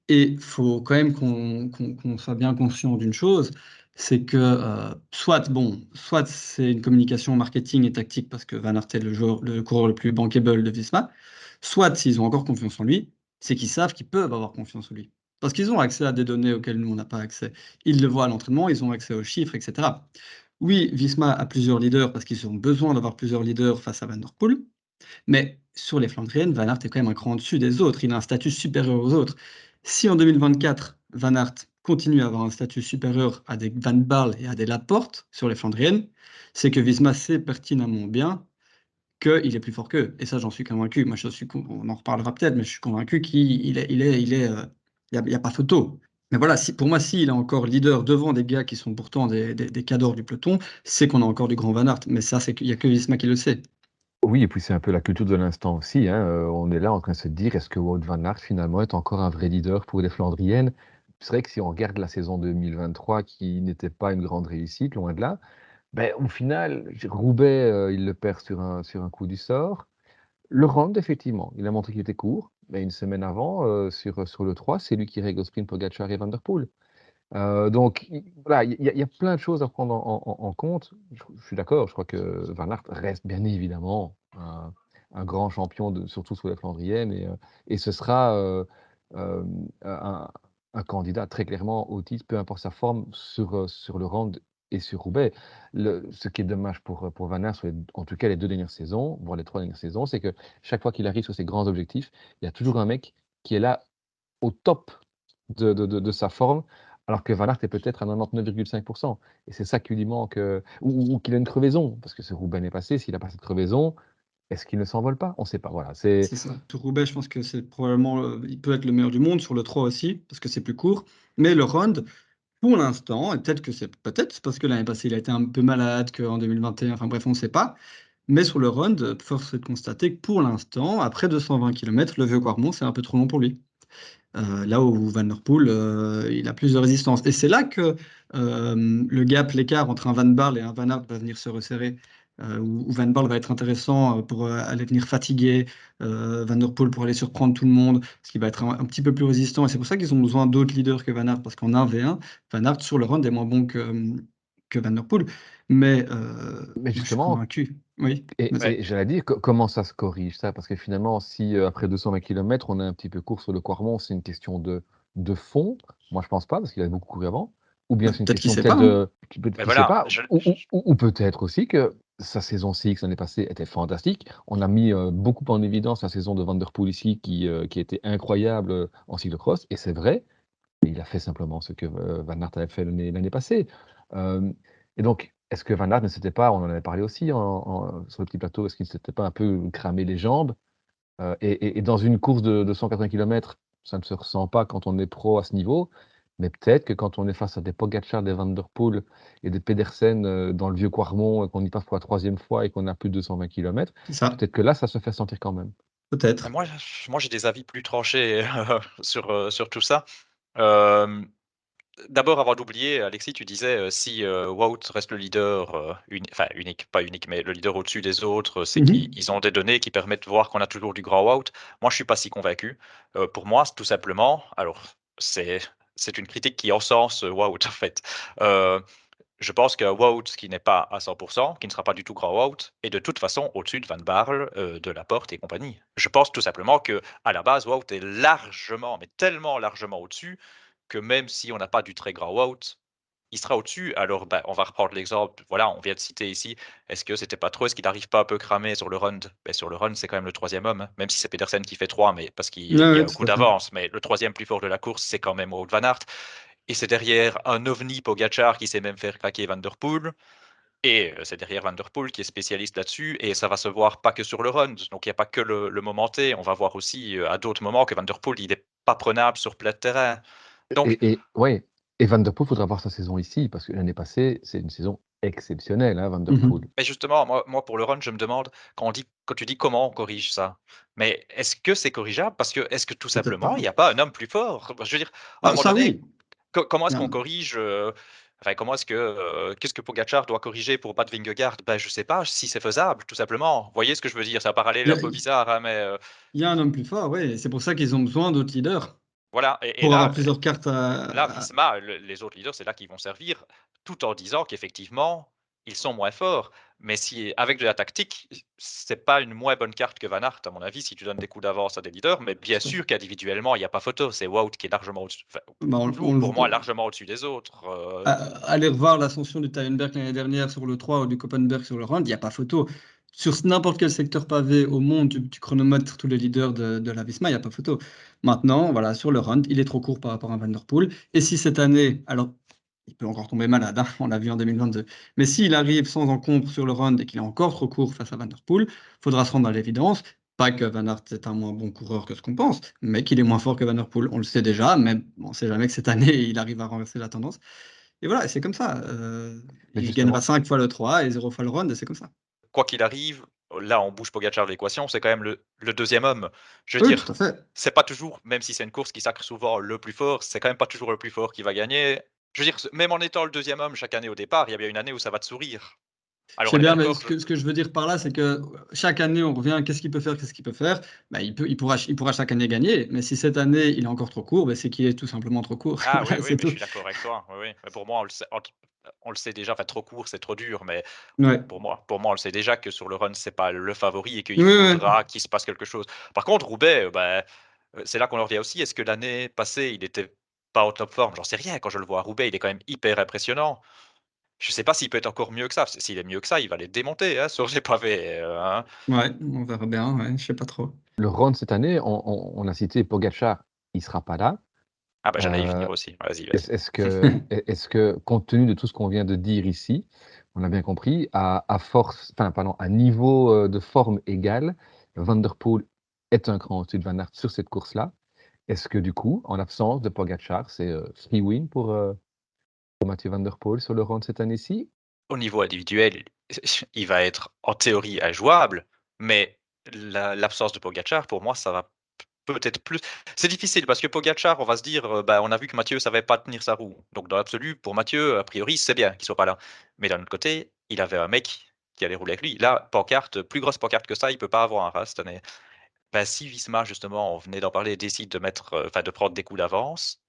Et il faut quand même qu'on soit bien conscient d'une chose, c'est que euh, soit, bon, soit c'est une communication marketing et tactique parce que Van Aert est le, joueur, le coureur le plus bankable de Visma, soit s'ils ont encore confiance en lui, c'est qu'ils savent qu'ils peuvent avoir confiance en lui. Parce qu'ils ont accès à des données auxquelles nous, on n'a pas accès. Ils le voient à l'entraînement, ils ont accès aux chiffres, etc. Oui, Visma a plusieurs leaders parce qu'ils ont besoin d'avoir plusieurs leaders face à Van Der Poel. Mais sur les Flandriennes, Van Aert est quand même un cran dessus des autres. Il a un statut supérieur aux autres. Si en 2024, Van Aert continue à avoir un statut supérieur à des Van Barl et à des Laporte sur les Flandriennes, c'est que Visma sait pertinemment bien qu'il est plus fort qu'eux. Et ça, j'en suis convaincu. Moi, je suis, on en reparlera peut-être, mais je suis convaincu qu'il est, il est, il est, il n'y a, pas photo. Mais voilà, si, pour moi, s'il est encore leader devant des gars qui sont pourtant des, cadors du peloton, c'est qu'on a encore du grand Van Aert. Mais ça, qu'il n'y a que Visma qui le sait. Oui, et puis c'est un peu la culture de l'instant aussi. Hein. Euh, on est là en train de se dire, est-ce que Wout Van Aert finalement est encore un vrai leader pour les Flandriennes? C'est vrai que si on regarde la saison 2023, qui n'était pas une grande réussite, loin de là, ben, au final, Roubaix, euh, il le perd sur un, sur un coup du sort. Le Rand, effectivement, il a montré qu'il était court, mais une semaine avant, euh, sur, sur le 3, c'est lui qui règle au sprint Pogacar et Van. Euh, donc voilà, il y, a plein de choses à prendre en, compte. Je, suis d'accord, je crois que Van Aert reste bien évidemment un, grand champion, surtout sur les Flandriennes, et, et ce sera un, un candidat très clairement au titre, peu importe sa forme, sur, euh, sur le rang et sur Roubaix. Ce qui est dommage pour, euh, pour Van Aert, en tout cas les deux dernières saisons, voire les trois dernières saisons, c'est que chaque fois qu'il arrive sur ses grands objectifs, il y a toujours un mec qui est là au top de, de, de, sa forme, alors que Van Aert est peut-être à 99,5%. Et c'est ça qui lui manque, euh, ou, qu'il a une crevaison, parce que ce Roubaix n'est passé, s'il n'a pas cette crevaison, est-ce qu'il ne s'envole pas? On ne sait pas. Voilà, c'est ça. Tour Roubaix, je pense que c'est probablement, euh, il peut être le meilleur du monde sur le 3 aussi, parce que c'est plus court. Mais le round, pour l'instant, et peut-être que c'est peut-être parce que l'année passée il a été un peu malade, qu'en 2021, enfin bref, on ne sait pas. Mais sur le round, force est de constater que pour l'instant, après 220 km, le vieux Quarmont, c'est un peu trop long pour lui. Euh, là où Van Der Poel, euh, il a plus de résistance. Et c'est là que le gap, l'écart entre un Van Barle et un Van Aert va venir se resserrer. Euh, où, Van Barle va être intéressant euh, pour euh, aller venir fatiguer Van Der Poel pour aller surprendre tout le monde, ce qui va être un, petit peu plus résistant. Et c'est pour ça qu'ils ont besoin d'autres leaders que Van Aert, parce qu'en 1v1, Van Aert sur le run est moins bon que, que Van Der Poel. Mais, mais justement, Oui. Et, j'allais dire, comment ça se corrige ça? Parce que finalement, si après 220 km, on a un petit peu court sur le Quarmont, c'est une question de, de fond. Moi, je pense pas, parce qu'il a beaucoup couru avant. Ou bien c'est une question peut-être de. Ou, peut-être aussi que sa saison CX l'année passée était fantastique. On a mis euh, beaucoup en évidence la saison de Vanderpool ici qui, euh, qui était incroyable euh, en cyclocross, et c'est vrai, il a fait simplement ce que Van Aert avait fait l'année passée. et donc, est-ce que Van Aert ne s'était pas, on en avait parlé aussi sur le petit plateau, est-ce qu'il ne s'était pas un peu cramé les jambes? Et, et, dans une course de, de 180 km, ça ne se ressent pas quand on est pro à ce niveau. Mais peut-être que quand on est face à des Pogacar, des Van Der Poel et des Pedersen euh, dans le vieux Quarmont, qu'on y passe pour la troisième fois et qu'on a plus de 220 km, peut-être que là, ça se fait sentir quand même. Peut-être. Moi, moi j'ai des avis plus tranchés sur, euh, sur tout ça. D'abord, avant d'oublier, Alexis, tu disais euh, si Wout reste le leader, enfin unique, pas unique, mais le leader au-dessus des autres, c'est mmh qu'ils ont des données qui permettent de voir qu'on a toujours du grand Wout. Moi, je suis pas si convaincu. pour moi, tout simplement, alors c'est c'est une critique qui encense euh, Wout en fait. Euh, je pense que Wout, qui n'est pas à 100%, qui ne sera pas du tout grand Wout, est de toute façon au-dessus de Van Barle, euh, de Laporte et compagnie. Je pense tout simplement que à la base, Wout est largement, mais tellement largement au-dessus, que même si on n'a pas du très grand Wout, il sera au-dessus. Alors, bah, on va reprendre l'exemple. Voilà, on vient de citer ici. Est-ce que c'était pas trop Est-ce qu'il n'arrive pas un peu cramé sur le run? Ben, Sur le run, c'est quand même le troisième homme, hein. même si c'est Pedersen qui fait trois, mais parce qu'il y a un coup d'avance. Mais le troisième plus fort de la course, c'est quand même Wout Van Aert. Et c'est derrière un ovni Pogachar qui sait même faire craquer Van Der Poel. Et euh, c'est derrière Van Der Poel qui est spécialiste là-dessus. Et ça va se voir pas que sur le run. Donc il n'y a pas que le, le, moment T. On va voir aussi euh, à d'autres moments que Van Der Poel, il n'est pas prenable sur plat de terrain. Donc, et, ouais, et Van Der Poel, faudra voir sa saison ici, parce que l'année passée, c'est une saison exceptionnelle, hein, Van Der mmh Poel. Mais justement, moi, moi, pour le run, je me demande, quand, on dit, quand tu dis comment on corrige ça, mais est-ce que c'est corrigeable? Parce que est-ce que tout simplement, il n'y a pas un homme plus fort? Je veux dire, à un moment donné, comment est-ce qu'on corrige euh, Enfin, comment est-ce que euh, qu'est-ce que Pogacar doit corriger pour battre Vingegaard? Ben je sais pas si c'est faisable, tout simplement. Vous voyez ce que je veux dire? C'est un parallèle un peu bizarre, hein, mais euh il y a un homme plus fort, oui. C'est pour ça qu'ils ont besoin d'autres leaders. Voilà. Et, pour avoir plusieurs cartes à. Là, Visma, les autres leaders, c'est là qu'ils vont servir, tout en disant qu'effectivement, ils sont moins forts. Mais si avec de la tactique, c'est pas une moins bonne carte que Van Aert, à mon avis, si tu donnes des coups d'avance à des leaders. Mais bien sûr qu'individuellement, il n'y a pas photo. C'est Wout qui est largement au-dessus. Bah, pour moi, largement au-dessus des autres. Euh. Allez revoir l'ascension du Tyenberg l'année dernière sur le 3 ou du Koppenberg sur le Rand, il n'y a pas photo sur n'importe quel secteur pavé au monde, tu, chronomètres tous les leaders de, la Visma, il n'y a pas photo. Maintenant, voilà, sur le run, il est trop court par rapport à Van Der Poel. Et si cette année, alors il peut encore tomber malade, hein, on l'a vu en 2022, mais s'il arrive sans encombre sur le run et qu'il est encore trop court face à Van Der Poel, il faudra se rendre à l'évidence. Pas que Van Aert est un moins bon coureur que ce qu'on pense, mais qu'il est moins fort que Van Der Poel. On le sait déjà, mais on ne sait jamais que cette année, il arrive à renverser la tendance. Et voilà, c'est comme ça. Euh, il gagnera 5 fois le 3 et 0 fois le run, et c'est comme ça quoi qu'il arrive, là on bouge Pogacar de l'équation, c'est quand même le, deuxième homme. Je veux dire, c'est pas toujours, même si c'est une course qui sacre souvent le plus fort, c'est quand même pas toujours le plus fort qui va gagner. Je veux dire, même en étant le deuxième homme chaque année au départ, il y a bien une année où ça va te sourire. C'est bien, mais ce que, je veux dire par là, c'est que chaque année, on revient, qu'est-ce qu'il peut faire, qu'est-ce qu'il peut faire? Bah, il, peut, il, pourra, il pourra chaque année gagner, mais si cette année, il est encore trop court, bah, c'est qu'il est tout simplement trop court. Ah oui, oui je suis d'accord avec toi. Oui, pour moi, on le, sait, on le sait déjà, enfin trop court, c'est trop dur, mais pour, moi, pour moi, on le sait déjà que sur le run, c'est pas le favori et qu'il faudra qu'il se passe quelque chose. Par contre, Roubaix, euh, bah, euh, c'est là qu'on en revient aussi. Est-ce que l'année passée, il était pas au top forme? J'en sais rien. Quand je le vois à Roubaix, il est quand même hyper impressionnant. Je sais pas s'il peut être encore mieux que ça. S'il est mieux que ça, il va les démonter hein, sur les pavés. Euh, hein. Ouais, on verra bien. Ouais, je sais pas trop. Le run cette année, on, a cité Pogacar, il sera pas là. Ah bah j'allais y venir euh, aussi. Vas-y, vas-y. Est-ce que, est que, compte tenu de tout ce qu'on vient de dire ici, on a bien compris, à, force, enfin, pardon, à niveau euh, de forme égal, Van der Poel est un cran au-dessus de Van Aert sur cette course-là. Est-ce que du coup, en absence de Pogacar, c'est euh, free win pour, Mathieu Van der Poel sur le round cette année-ci? Au niveau individuel, il va être en théorie injouable, mais l'absence de Pogacar, pour moi, ça va peut-être plus. C'est difficile parce que Pogachar, on va se dire, bah, on a vu que Mathieu savait pas tenir sa roue. Donc dans l'absolu, pour Mathieu, a priori, c'est bien qu'il soit pas là. Mais d'un autre côté, il avait un mec qui allait rouler avec lui. Là, pancarte, plus grosse pancarte que ça, il peut pas avoir un ras cette année. Bah, si Visma, justement, on venait d'en parler, décide de mettre, enfin, de prendre des coups d'avance,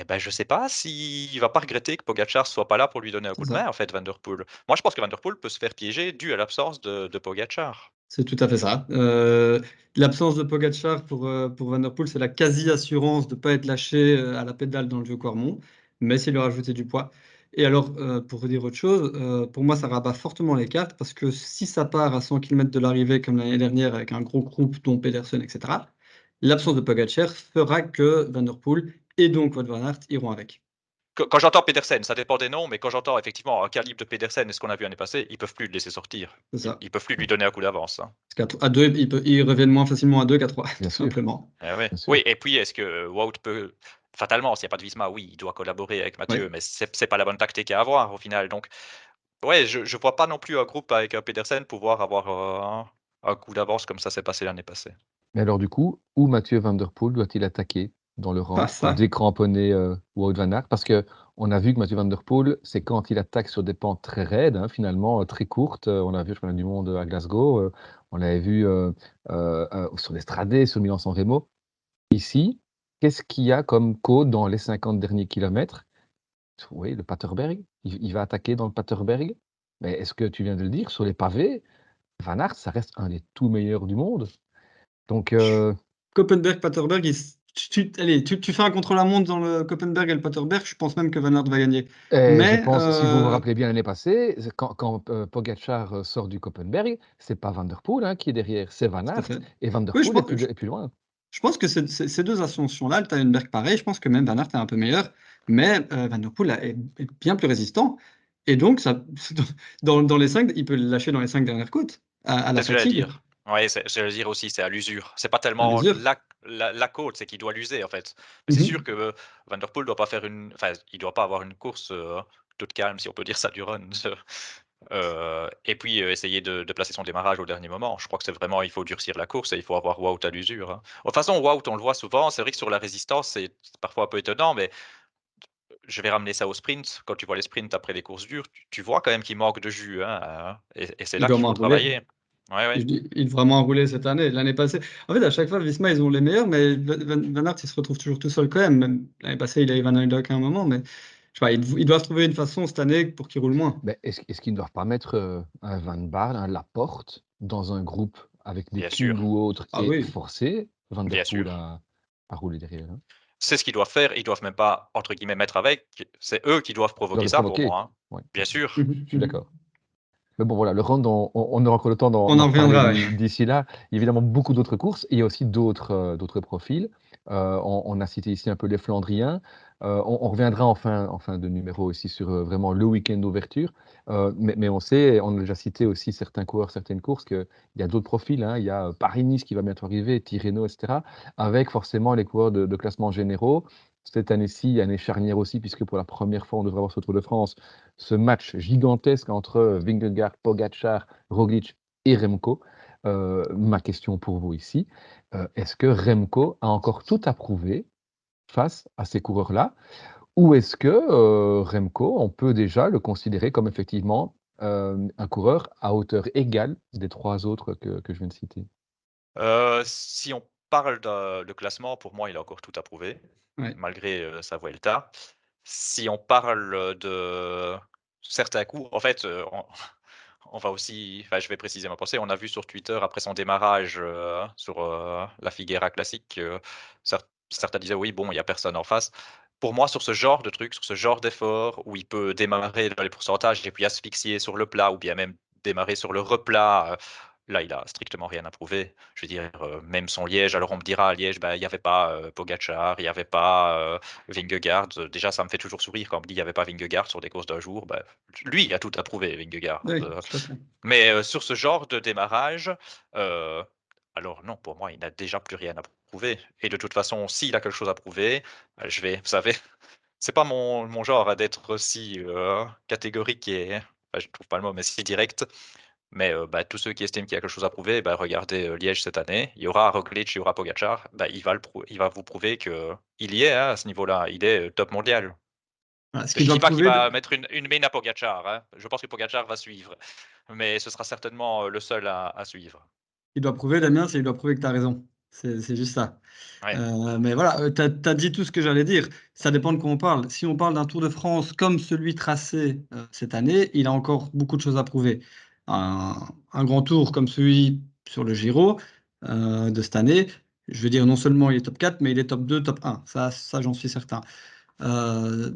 eh ben, je sais pas s'il va pas regretter que Pogacar soit pas là pour lui donner un coup de main, en fait, Van Der Poel. Moi, je pense que Van Der Poel peut se faire piéger dû à l'absence de, de Pogacar. C'est tout à fait ça. Euh, l'absence de Pogacar pour, euh, pour Van Der Poel, c'est la quasi-assurance de ne pas être lâché euh, à la pédale dans le vieux Cormont, mais c'est lui rajouter du poids. Et alors, pour dire autre chose, pour moi, ça rabat fortement les cartes parce que si ça part à 100 km de l'arrivée comme l'année dernière avec un gros groupe, dont Pedersen, etc., l'absence de Pogacar fera que Van Der Poel et donc Wout Van Aert iront avec. Quand j'entends Pedersen, ça dépend des noms, mais quand j'entends effectivement un calibre de Pedersen et ce qu'on a vu l'année passée, ils peuvent plus le laisser sortir. Ça. Ils peuvent plus lui donner un coup d'avance. Hein. À deux, ils, reviennent moins facilement à 2 qu'à 3, tout simplement. Eh oui, et puis est-ce que Wout peut. Fatalement, s'il n'y a pas de Visma, oui, il doit collaborer avec Mathieu, mais ce n'est pas la bonne tactique à avoir au final. Donc, ouais, je ne vois pas non plus un groupe avec un Pedersen pouvoir avoir euh, un, coup d'avance comme ça s'est passé l'année passée. Mais alors, du coup, où Mathieu Van Der Poel doit-il attaquer? Dans le rang décramponner euh, Wout Van Aert Parce que on a vu que Mathieu Van Der Poel, c'est quand il attaque sur des pentes très raides, hein, finalement euh, très courtes. Euh, on l'a vu, je crois, du monde à Glasgow. Euh, on l'avait vu sur l'Estradé, sur Milan-San Remo. Ici, qu'est-ce qu'il y a comme côte dans les 50 derniers kilomètres? Oui, le Paterberg. Il, va attaquer dans le Paterberg. Mais est-ce que tu viens de le dire, sur les pavés, Van Aert, ça reste un des tout meilleurs du monde? Donc. Copenberg-Paterberg, il tu, allez, tu, fais un contre-la-montre dans le Koppenberg et le Paterberg, je pense même que Van Aert va gagner. Mais, je pense, si vous vous euh, rappelez bien l'année passée, quand, quand euh, Pogacar euh, sort du Koppenberg, c'est pas Van Der Poel hein, qui est derrière, c'est Van Aert. Et Van Der Poel est, plus, loin. Je pense que ces deux ascensions-là, le Talenberg pareil, je pense que même Van Aert est un peu meilleur, mais Van Der Poel est, bien plus résistant. Et donc, ça, dans, dans les cinq, il peut le lâcher dans les cinq dernières côtes à, à la fatigue. Oui, je veux dire aussi, c'est à l'usure. C'est pas tellement la, la, côte, c'est qu'il doit l'user en fait. C'est mmh sûr que Van Der Poel doit pas faire une, enfin, il doit pas avoir une course euh, toute calme, si on peut dire ça du run. Euh, et puis euh, essayer de, placer son démarrage au dernier moment. Je crois que c'est vraiment, il faut durcir la course et il faut avoir Wout à l'usure. Hein. De toute façon, Wout, on le voit souvent. C'est vrai que sur la résistance, c'est parfois un peu étonnant, mais je vais ramener ça au sprint. Quand tu vois les sprints après les courses dures, tu, vois quand même qu'il manque de jus. Hein, et, c'est là qu'il faut travailler. Il, il vraiment rouler cette année. L'année passée, en fait, à chaque fois, Visma, ils ont les meilleurs, mais Van, Aert, il se retrouve toujours tout seul quand même. L'année passée, il a eu Van Aert à un moment, mais je sais pas, ils, doivent trouver une façon cette année pour qu'il roule moins. est-ce, qu'ils ne doivent pas mettre euh, un Van Baarle, un Laporte, dans un groupe avec des tubes ou autres ah et forcer Van Der Poel à, rouler derrière hein? c'est ce qu'ils doivent faire. Ils doivent même pas, entre guillemets, mettre avec. C'est eux qui doivent provoquer ça pour moi. Hein. Bien sûr. je suis d'accord. Mais bon, voilà, le round, on, on aura encore le temps d'en On en reviendra, d'ici là. Il y a évidemment beaucoup d'autres courses. Et il y a aussi d'autres euh, d'autres profils. Euh, on, a cité ici un peu les Flandriens. Euh, on, reviendra en fin, en fin de numéro aussi sur vraiment le week-end d'ouverture. mais, mais, on sait, on a déjà cité aussi certains coureurs, certaines courses, qu'il y a d'autres profils. Hein. Il y a Paris-Nice qui va bientôt arriver, Tirreno, etc. Avec forcément les coureurs de, de classement généraux cette année-ci, année charnière aussi, puisque pour la première fois, on devrait avoir ce Tour de France, ce match gigantesque entre Vingegaard, Pogacar, Roglic et Remco. Euh, ma question pour vous ici, euh, est-ce que Remco a encore tout à prouver face à ces coureurs-là? Ou est-ce que euh, Remco, on peut déjà le considérer comme effectivement un coureur à hauteur égale des trois autres que, je viens de citer? Si on parle de, classement, pour moi, il a encore tout à prouver malgré sa Vuelta. Si on parle de certains coups, en fait, on, va aussi, enfin, je vais préciser ma pensée. On a vu sur Twitter après son démarrage sur la Figuera classique, certains disaient oui, bon, il n'y a personne en face. Pour moi, sur ce genre de truc, sur ce genre d'effort où il peut démarrer dans les pourcentages et puis asphyxier sur le plat ou bien même démarrer sur le replat Là, il a strictement rien à prouver. Je veux dire, euh, même son Liège, alors on me dira à Liège, bah, il n'y avait pas euh, Pogachar, il n'y avait pas euh, Vingegaard. Déjà, ça me fait toujours sourire quand on me dit qu'il n'y avait pas Vingegaard sur des courses d'un jour. Bah, lui, il a tout à prouver, Vingegaard. mais sur ce genre de démarrage, alors non, pour moi, il n'a déjà plus rien à prouver. Et de toute façon, s'il a quelque chose à prouver, je vais, vous savez, c'est pas mon, mon genre d'être si catégorique et, je trouve pas le mot, mais si direct Mais bah, tous ceux qui estiment qu'il y a quelque chose à prouver, bah, regardez Liège cette année. Il y aura Roglic, il y aura Pogacar. Bah, il, va le il va vous prouver qu'il y est hein, à ce niveau-là. Il est top mondial. Ah, je ne dis pas qu'il va mettre une, une main à Pogacar. Hein. Je pense que Pogacar va suivre. Mais ce sera certainement le seul à, suivre. Il doit prouver, Damien, c'est il doit prouver que tu as raison. C'est juste ça. mais voilà, tu as, dit tout ce que j'allais dire. Ça dépend de quoi on parle. Si on parle d'un Tour de France comme celui tracé cette année, il a encore beaucoup de choses à prouver un, grand tour comme celui sur le Giro euh, de cette année, je veux dire, non seulement il est top 4, mais il est top 2, top 1. Ça, ça j'en suis certain. Euh,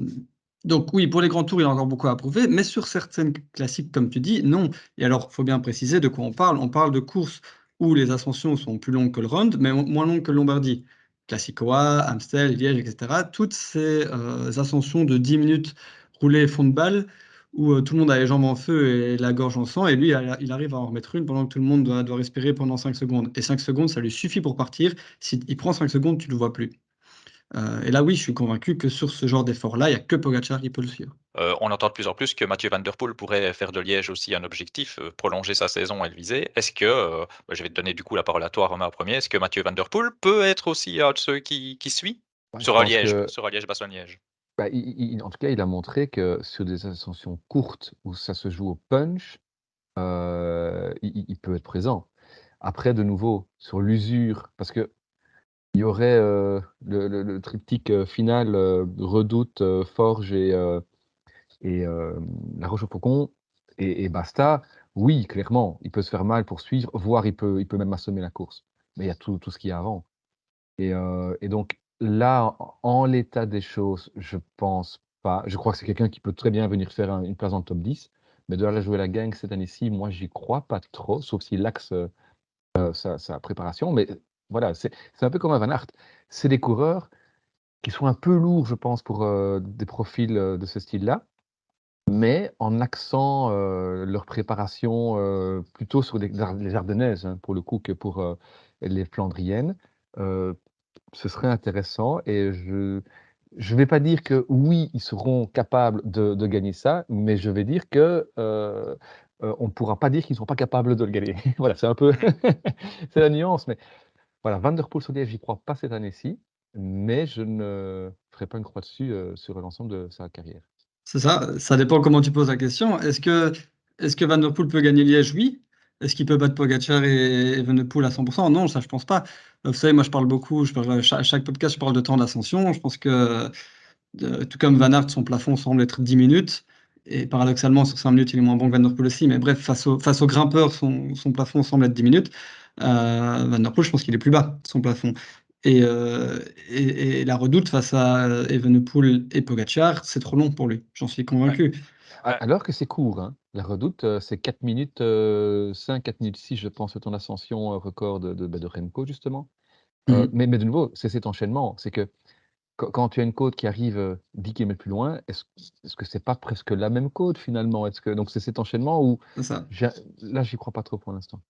donc oui, pour les grands tours, il y a encore beaucoup à prouver, mais sur certaines classiques, comme tu dis, non. Et alors, il faut bien préciser de quoi on parle. On parle de courses où les ascensions sont plus longues que le round, mais moins longues que le Lombardie. Classicoa, Amstel, Liège, etc. Toutes ces euh, ascensions de 10 minutes roulées fond de balle, où euh, tout le monde a les jambes en feu et la gorge en sang, et lui, il arrive à en remettre une pendant que tout le monde doit, respirer pendant 5 secondes. Et 5 secondes, ça lui suffit pour partir. S'il prend 5 secondes, tu ne le vois plus. Euh, et là, oui, je suis convaincu que sur ce genre d'effort-là, il n'y a que Pogacar qui peut le suivre. Euh, on entend de plus en plus que Mathieu Van Der Poel pourrait faire de Liège aussi un objectif, prolonger sa saison et le viser. Est-ce que, je vais te donner du coup la parole à toi, Romain, au premier, est-ce que Mathieu Van Der Poel peut être aussi un de ceux qui, suit? Sur, un Liège, sur un Liège-Bastogne-Liège bah, en tout cas, il a montré que sur des ascensions courtes où ça se joue au punch, euh, il, peut être présent. Après, de nouveau, sur l'usure, parce que il y aurait euh, le, triptyque euh, final Redoute, Forge et, et La Roche au Faucon et, basta. Oui, clairement, il peut se faire mal pour suivre, voire il peut, il peut même assommer la course. Mais il y a tout, ce qu'il y a avant. Et donc, Là, en l'état des choses, je pense pas. Je crois que c'est quelqu'un qui peut très bien venir faire une place dans le top 10, mais de là jouer la gang cette année-ci, moi, j'y crois pas trop, sauf s'il axe euh, euh, sa, préparation. Mais voilà, c'est un peu comme un Van Aert. C'est des coureurs qui sont un peu lourds, je pense, pour euh, des profils de ce style-là, mais en axant leur préparation plutôt sur les, les Ardennaises, hein, pour le coup, que pour les Flandriennes ce serait intéressant et je je vais pas dire que oui, ils seront capables de, de gagner ça, mais je vais dire que euh, euh on ne pourra pas dire qu'ils ne sont pas capables de le gagner. voilà, c'est un peu c'est la nuance, mais voilà, Van der Poel sur j'y crois pas cette année-ci, mais je ne ferai pas une croix dessus euh, sur l'ensemble de sa carrière. C'est ça, ça dépend comment tu poses la question. Est-ce que, est-ce que Van der Poel peut gagner Liège? Oui. Est-ce qu'il peut battre Pogacar et Evenepoel à 100% Non, ça je pense pas. Vous savez, moi je parle beaucoup, je chaque, podcast je parle de temps d'ascension. Je pense que euh, tout comme Van Aert, son plafond semble être 10 minutes. Et paradoxalement, sur 5 minutes, il est moins bon que Van Der Poel aussi. Mais bref, face au, face grimpeur, son, plafond semble être 10 minutes. Euh, Van Der Poel, je pense qu'il est plus bas, son plafond. Et, euh, et, la redoute face à Evenepoel et Pogacar, c'est trop long pour lui. J'en suis convaincu. Alors que c'est court, hein. La Redoute, euh, c'est 4 minutes 5, euh, 4 minutes 6, je pense, ton ascension euh, record de, de, bah, Remco, justement. Mmh mais, mais, de nouveau, c'est cet enchaînement. C'est que quand, tu as une côte qui arrive 10 km plus loin, est-ce est que c'est pas presque la même côte finalement? Est-ce que, Donc c'est cet enchaînement où. Ça. Là, j'y crois pas trop pour l'instant.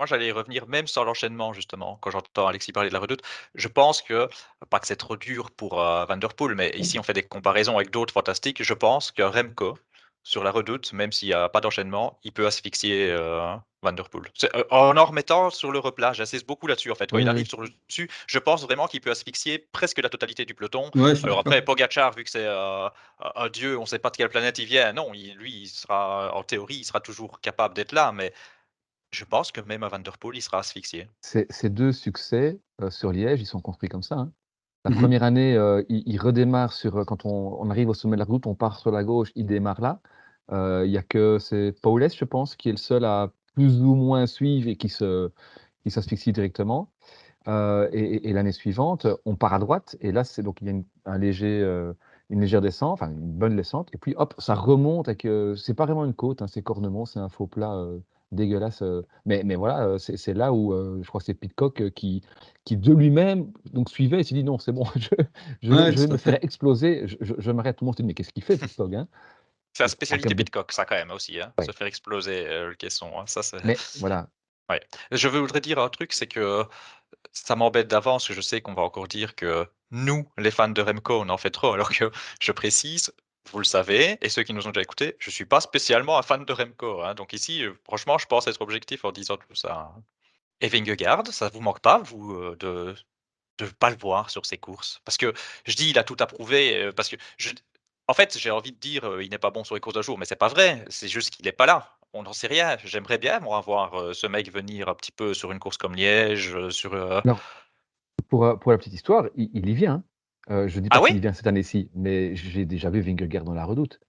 Moi, j'allais y revenir même sans l'enchaînement, justement, quand j'entends Alexis parler de la redoute. Je pense que, pas que c'est trop dur pour Van Der Poel, mais ici, on fait des comparaisons avec d'autres fantastiques. Je pense que Remco, sur la redoute, même s'il n'y a pas d'enchaînement, il peut asphyxier euh, Van Der Poel. Euh, en en remettant sur le replat, j'insiste beaucoup là-dessus en fait. Quand il arrive sur le dessus, je pense vraiment qu'il peut asphyxier presque la totalité du peloton. Alors après, Pogachar, vu que c'est euh, un dieu, on ne sait pas de quelle planète il vient. Non, lui, il sera en théorie, il sera toujours capable d'être là, mais je pense que même à Van Der Poel, il sera asphyxié. Ces deux succès sur Liège, ils sont construits comme ça. Hein. La mmh première année, euh, il, redémarre sur, euh, quand on, arrive au sommet de la route, on part sur la gauche, il démarre là. Euh, il y a que c'est Paules, je pense, qui est le seul à plus ou moins suivre et qui se, qui s'asphyxie directement. et, l'année suivante, on part à droite et là, c'est donc il y a une, un léger, une légère descente, enfin une bonne descente, et puis hop, ça remonte avec, c'est pas vraiment une côte, hein, c'est Cornemont, c'est un faux plat dégueulasse. mais, mais voilà, c'est là où je crois que c'est Pitcock qui, qui de lui-même donc suivait et s'est dit non, c'est bon, je, je, vais me faire exploser. Je, m'arrête. Tout le monde dit mais qu'est-ce qu'il fait Pitcock hein? C'est la spécialité Pitcock, ça quand même aussi, hein, se faire exploser le caisson. Hein, ça, mais voilà. Ouais. Je voudrais dire un truc, c'est que ça m'embête d'avance, je sais qu'on va encore dire que nous, les fans de Remco, on en fait trop, alors que je précise, vous le savez, et ceux qui nous ont déjà écoutés, je ne suis pas spécialement un fan de Remco. Hein. donc ici, euh, franchement, je pense être objectif en disant tout ça. Hein. Et Vingegaard, ça vous manque pas, vous, euh, de ne pas le voir sur ses courses? Parce que je dis, il a tout approuvé, euh, parce que en fait, j'ai envie de dire, il n'est pas bon sur les courses d'un jour, mais c'est pas vrai. C'est juste qu'il n'est pas là. On n'en sait rien. J'aimerais bien, moi, voir ce mec venir un petit peu sur une course comme Liège, sur. pour, pour la petite histoire, il, il y vient. Euh, je ne dis pas ah qu'il vient cette année-ci, mais j'ai déjà vu Vingegaard dans la redoute,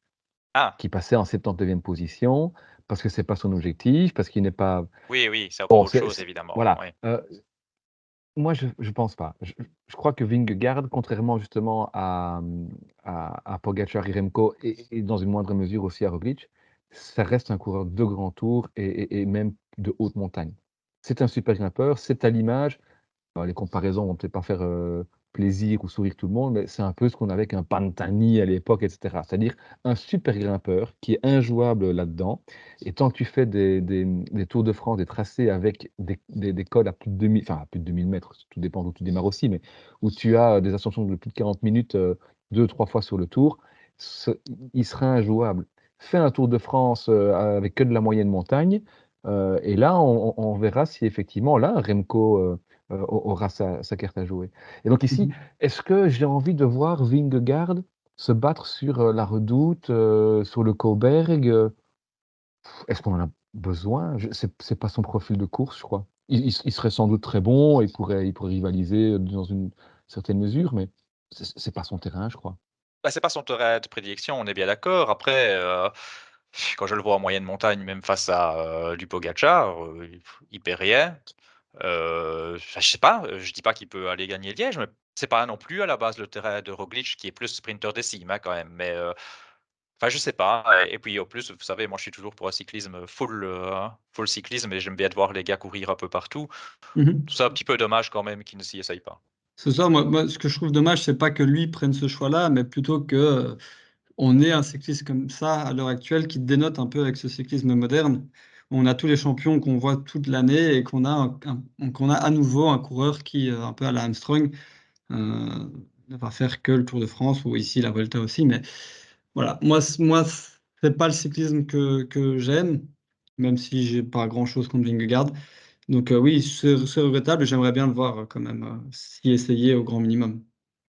ah. qui passait en 79e position, parce que c'est pas son objectif, parce qu'il n'est pas. Oui, oui, c'est encore autre chose, évidemment. Voilà. Euh, moi, je ne pense pas. Je, crois que Vingegaard, contrairement justement à, à, à Pogacar et Remco, et, dans une moindre mesure aussi à Roglic, ça reste un coureur de grand tour et, et même de haute montagne. C'est un super grimpeur, c'est à l'image. Les comparaisons vont peut-être pas faire euh, plaisir ou sourire tout le monde, mais c'est un peu ce qu'on avait avec un Pantani à l'époque, etc. C'est-à-dire un super grimpeur qui est injouable là-dedans. Et tant que tu fais des, des, Tours de France, des tracés avec des, des, cols à plus de 2000, enfin à plus de 2000 mètres, tout dépend d'où tu démarres aussi, mais où tu as des ascensions de plus de 40 minutes, euh, deux, trois fois sur le tour, il sera injouable. Fais un Tour de France euh, avec que de la moyenne montagne, euh, et là, on, verra si effectivement, là, Remco aura sa, carte à jouer. Et donc ici, mmh est-ce que j'ai envie de voir Vingegaard se battre sur euh, la redoute, euh, sur le Coburg Est-ce qu'on en a besoin? C'est n'est pas son profil de course, je crois. Il, serait sans doute très bon, il pourrait, il pourrait rivaliser dans une certaine mesure, mais c'est pas son terrain, je crois. Bah, c'est pas son terrain de prédilection, on est bien d'accord. Après, quand je le vois en moyenne montagne, même face à du Pogacar, il perd rien. Euh, je sais pas, euh, je dis pas qu'il peut aller gagner Liège, mais c'est pas non plus à la base le terrain de Roglic qui est plus sprinter des cimes hein, quand même. Mais euh, enfin, je sais pas. Et, puis au plus, vous savez, moi je suis toujours pour un cyclisme full, euh, full cyclisme et j'aime bien de voir les gars courir un peu partout. Mmh Tout ça un petit peu dommage quand même qu'ils ne s'y essayent pas. C'est ça, moi, ce que je trouve dommage, c'est pas que lui prenne ce choix-là, mais plutôt que on ait un cycliste comme ça à l'heure actuelle qui dénote un peu avec ce cyclisme moderne on a tous les champions qu'on voit toute l'année et qu'on a, a à nouveau un coureur qui, euh, un peu à la Armstrong, euh, ne va faire que le Tour de France ou ici la Volta aussi. Mais voilà, moi, moi c'est pas le cyclisme que, que j'aime, même si j'ai pas grand chose contre Vingegaard. Donc euh, oui, c'est regrettable. J'aimerais bien le voir quand même s'y essayer au grand minimum.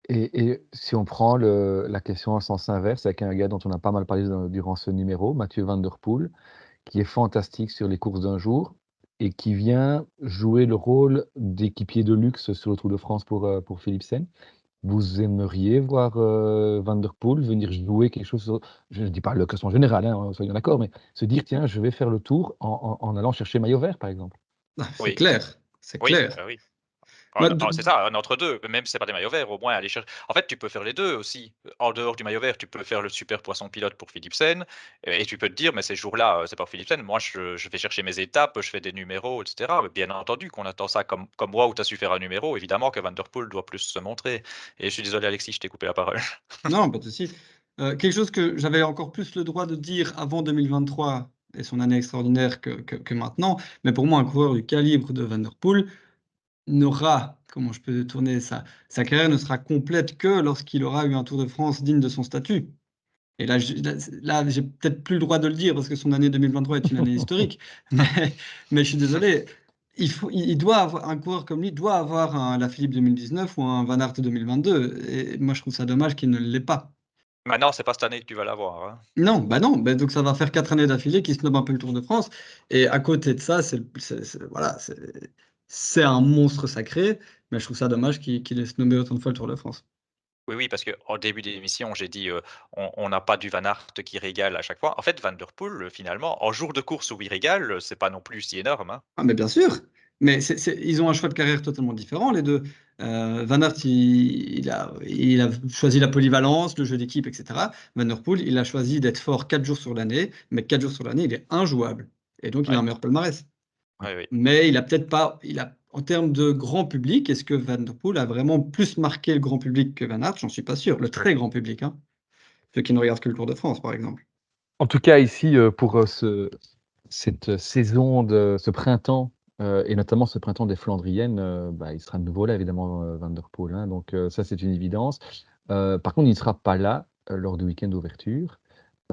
Et, si on prend la question en sens inverse avec un gars dont on a pas mal parlé durant ce numéro, Mathieu Van Der Poel, qui est fantastique sur les courses d'un jour et qui vient jouer le rôle d'équipier de luxe sur le Tour de France pour, euh, pour Philipsen. Vous aimeriez voir euh, Van Der Poel venir jouer quelque chose, je ne dis pas le classement général, hein, soyons d'accord, mais se dire, tiens, je vais faire le tour en, allant chercher maillot vert, par exemple. Ah, c'est clair, c'est clair. Bah oui. C'est ça, un entre deux. Même si c'est pas des maillots verts, au moins aller chercher. En fait, tu peux faire les deux aussi. En dehors du maillot vert, tu peux faire le super poisson pilote pour Philipsen. Et tu peux te dire, mais ces jours-là, euh, c'est pas Philipsen. Moi, je, je, vais chercher mes étapes, je fais des numéros, etc. Bien entendu qu'on attend ça comme, comme moi où tu as su faire un numéro. Évidemment que Van Der Poel doit plus se montrer. Et je suis désolé, Alexis, je t'ai coupé la parole. non, pas de souci. Euh, quelque chose que j'avais encore plus le droit de dire avant 2023 et son année extraordinaire que, que, que maintenant, mais pour moi, un coureur du calibre de Van Der Poel, n'aura, comment je peux tourner ça, sa carrière ne sera complète que lorsqu'il aura eu un Tour de France digne de son statut. Et là, là, j'ai peut-être plus le droit de le dire parce que son année 2023 est une année historique. Mais, mais, je suis désolé. Il, faut, il doit avoir un coureur comme lui doit avoir un la Philippe 2019 ou un Van Aert 2022. Et moi, je trouve ça dommage qu'il ne l'ait pas. Bah non, c'est pas cette année que tu vas l'avoir. Hein. Non, bah non. Bah donc ça va faire quatre années d'affilée qu'il snob un peu le Tour de France. Et à côté de ça, c'est voilà, c'est c'est un monstre sacré, mais je trouve ça dommage qu'il qu ait autant de fois le Tour de France. Oui, oui, parce qu'au début de l'émission, j'ai dit euh, on n'a pas du Van Aert qui régale à chaque fois. En fait, Van Der Poel, finalement, en jour de course où il régale, c'est pas non plus si énorme. Hein. Ah, mais bien sûr. Mais ils ont un choix de carrière totalement différent, les deux. Euh, Van Aert, il, a, il, a, choisi la polyvalence, le jeu d'équipe, etc. Van Der Poel, il a choisi d'être fort 4 jours sur l'année, mais 4 jours sur l'année, il est injouable. Et donc, il a un meilleur palmarès. Mais il a peut-être pas, il a, en termes de grand public, est-ce que Van Der Poel a vraiment plus marqué le grand public que Van Aert? J'en suis pas sûr. Le très grand public, hein. ceux qui ne regardent que le Tour de France, par exemple. En tout cas, ici, euh, pour euh, ce, cette saison de ce printemps, euh, et notamment ce printemps des Flandriennes, bah, il sera de nouveau là, évidemment, Van Der Poel. Hein. donc ça, c'est une évidence. par contre, il ne sera pas là lors du week-end d'ouverture.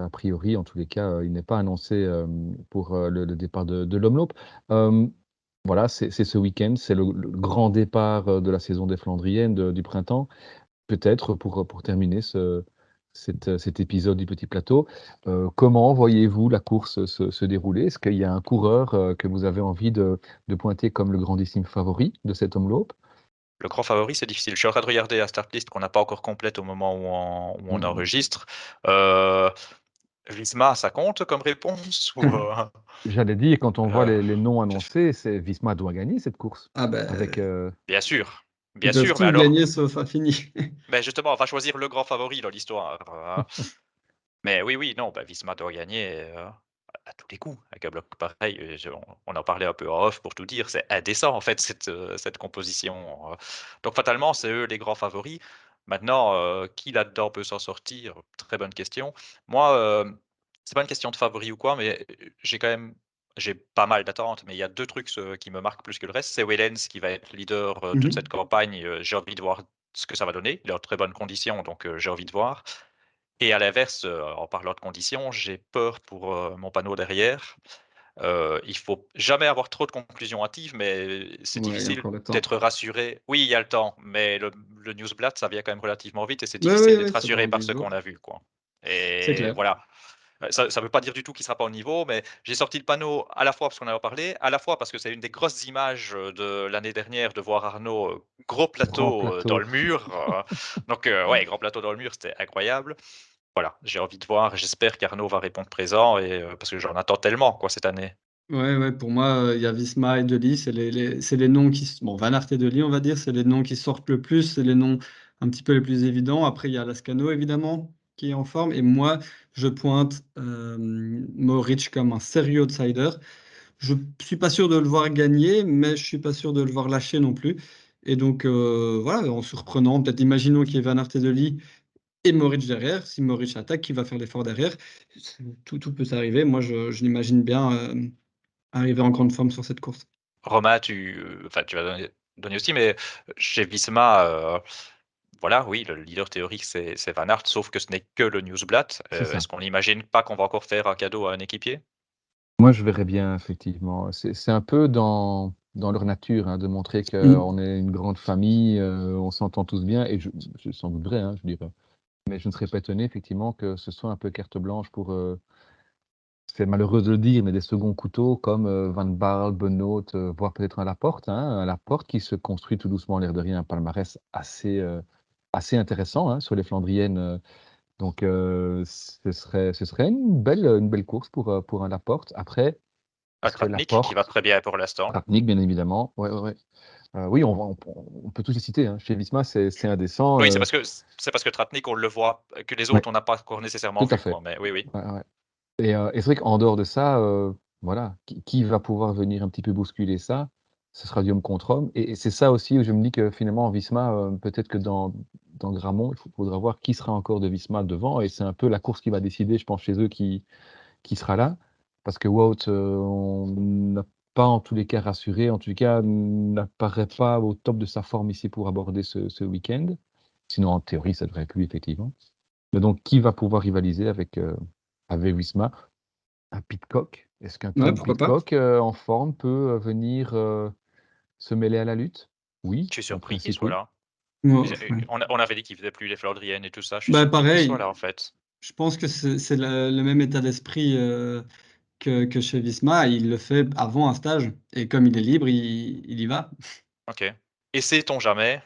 A priori, en tous les cas, il n'est pas annoncé pour le, départ de, de l'Omloop. voilà, c'est ce week-end, c'est le, grand départ de la saison des Flandriennes du printemps. Peut-être pour, pour terminer ce, cet épisode du petit plateau, comment voyez-vous la course se, dérouler? Est-ce qu'il y a un coureur que vous avez envie de, de, pointer comme le grandissime favori de cet Omloop le grand favori, c'est difficile. Je suis en train de regarder la start list qu'on n'a pas encore complète au moment où on, mmh. enregistre. Euh, Visma, ça compte comme réponse euh, J'allais dire, quand on voit euh, les, noms annoncés, c'est Visma doit gagner cette course. Ah ben, avec, Bien sûr. Bien sûr, mais alors. gagner sauf fini. mais justement, on va choisir le grand favori dans l'histoire. Mais oui, oui, non, ben, Visma doit gagner à tous les coups. Avec un bloc pareil, euh, on, en parlait un peu en off pour tout dire, c'est indécent en fait cette, euh, cette composition. Euh. Donc fatalement, c'est eux les grands favoris. Maintenant, qui là-dedans peut s'en sortir? Très bonne question. Moi, c'est pas une question de favori ou quoi, mais j'ai quand même j'ai pas mal d'attentes, mais il y a deux trucs qui me marquent plus que le reste. C'est Wellens qui va être leader de toute mmh cette campagne. J'ai envie de voir ce que ça va donner. Il est en très bonnes conditions, donc j'ai envie de voir. Et à l'inverse, euh, en parlant de conditions, j'ai peur pour euh, mon panneau derrière. Euh, il faut jamais avoir trop de conclusions hâtives, mais c'est difficile d'être rassuré. Oui, il y a le temps, mais le, le newsblad, ça vient quand même relativement vite et c'est difficile d'être rassuré par ce qu'on a vu. Quoi. Et voilà. Ça ne veut pas dire du tout qu'il ne sera pas au niveau, mais j'ai sorti le panneau à la fois parce qu'on en a parlé, à la fois parce que c'est une des grosses images de l'année dernière de voir Arnaud gros plateau, dans le mur. donc, ouais, grand plateau dans le mur, c'était incroyable voilà, j'ai envie de voir. J'espère qu'Arnaud va répondre présent et, euh, parce que j'en attends tellement quoi, cette année. Ouais, ouais, pour moi, euh, il y a Visma et Deli, c'est les, les, noms qui. Bon, Van Aert et on va dire, c'est les noms qui sortent le plus, c'est les noms un petit peu les plus évidents. Après, il y a Lascano, évidemment, qui est en forme. Et moi, je pointe euh, Moritz comme un sérieux outsider. Je suis pas sûr de le voir gagner, mais je suis pas sûr de le voir lâcher non plus. Et donc, voilà, en surprenant, peut-être imaginons qu'il y ait Van Aert et Deli et Moritz derrière. Si Moritz attaque, qui va faire l'effort derrière? Tout, tout peut arriver. Moi, je, je l'imagine bien euh, arriver en grande forme sur cette course. Romain, tu, enfin, tu vas donner, aussi, mais chez Visma, euh, voilà, oui, le leader théorique, c'est Van Aert, sauf que ce n'est que le Newsblad. Euh, est-ce qu'on n'imagine pas qu'on va encore faire un cadeau à un équipier? Moi, je verrais bien, effectivement. C'est un peu dans, dans leur nature hein, de montrer qu'on mmh. est une grande famille, on s'entend tous bien, et je, je sans doute vrai, hein, je dirais. Mais je ne serais pas étonné effectivement que ce soit un peu carte blanche pour, euh, c'est malheureux de le dire, mais des seconds couteaux comme euh, Van Baal, Benoît, euh, voire peut-être un Laporte, hein, un Laporte qui se construit tout doucement, l'air de rien, un palmarès assez, assez intéressant hein, sur les Flandriennes. donc ce, serait, ce serait une belle, une belle course pour, pour un Laporte. Après, Tratnik qui va très bien pour l'instant. Tratnik, bien évidemment. Ouais, ouais, ouais. Euh, oui, on, peut tous les citer. Hein. Chez Visma, c'est indécent. Oui, c'est euh. parce que c'est parce que Tratnik, on le voit, que les autres, on n'a pas encore nécessairement Tout à fait. mais oui, oui. Et, euh, et c'est vrai qu'en dehors de ça, voilà, qui, va pouvoir venir un petit peu bousculer ça Ce sera du homme contre homme. Et, c'est ça aussi où je me dis que finalement, en Visma, peut-être que dans, dans Gramont, il faudra voir qui sera encore de Visma devant. Et c'est un peu la course qui va décider, je pense, chez eux, qui, qui sera là. Parce que Wout, on n'a pas en tous les cas rassuré, en tout cas n'apparaît pas au top de sa forme ici pour aborder ce, week-end. Sinon, en théorie, ça devrait être lui, effectivement. Mais donc, qui va pouvoir rivaliser avec, euh, avec Wisma? Un Pitcock? Est-ce qu'un Pitcock euh, en forme peut euh, venir se mêler à la lutte? Oui. Je suis surpris qu'il soit là. on, avait dit qu'il faisait plus les Flandriennes et tout ça. Je suis bah, pareil. Là, en fait. Je pense que c'est le, même état d'esprit que, chez Visma, il le fait avant un stage. Et comme il est libre, il, y va. Ok. Et sait-on jamais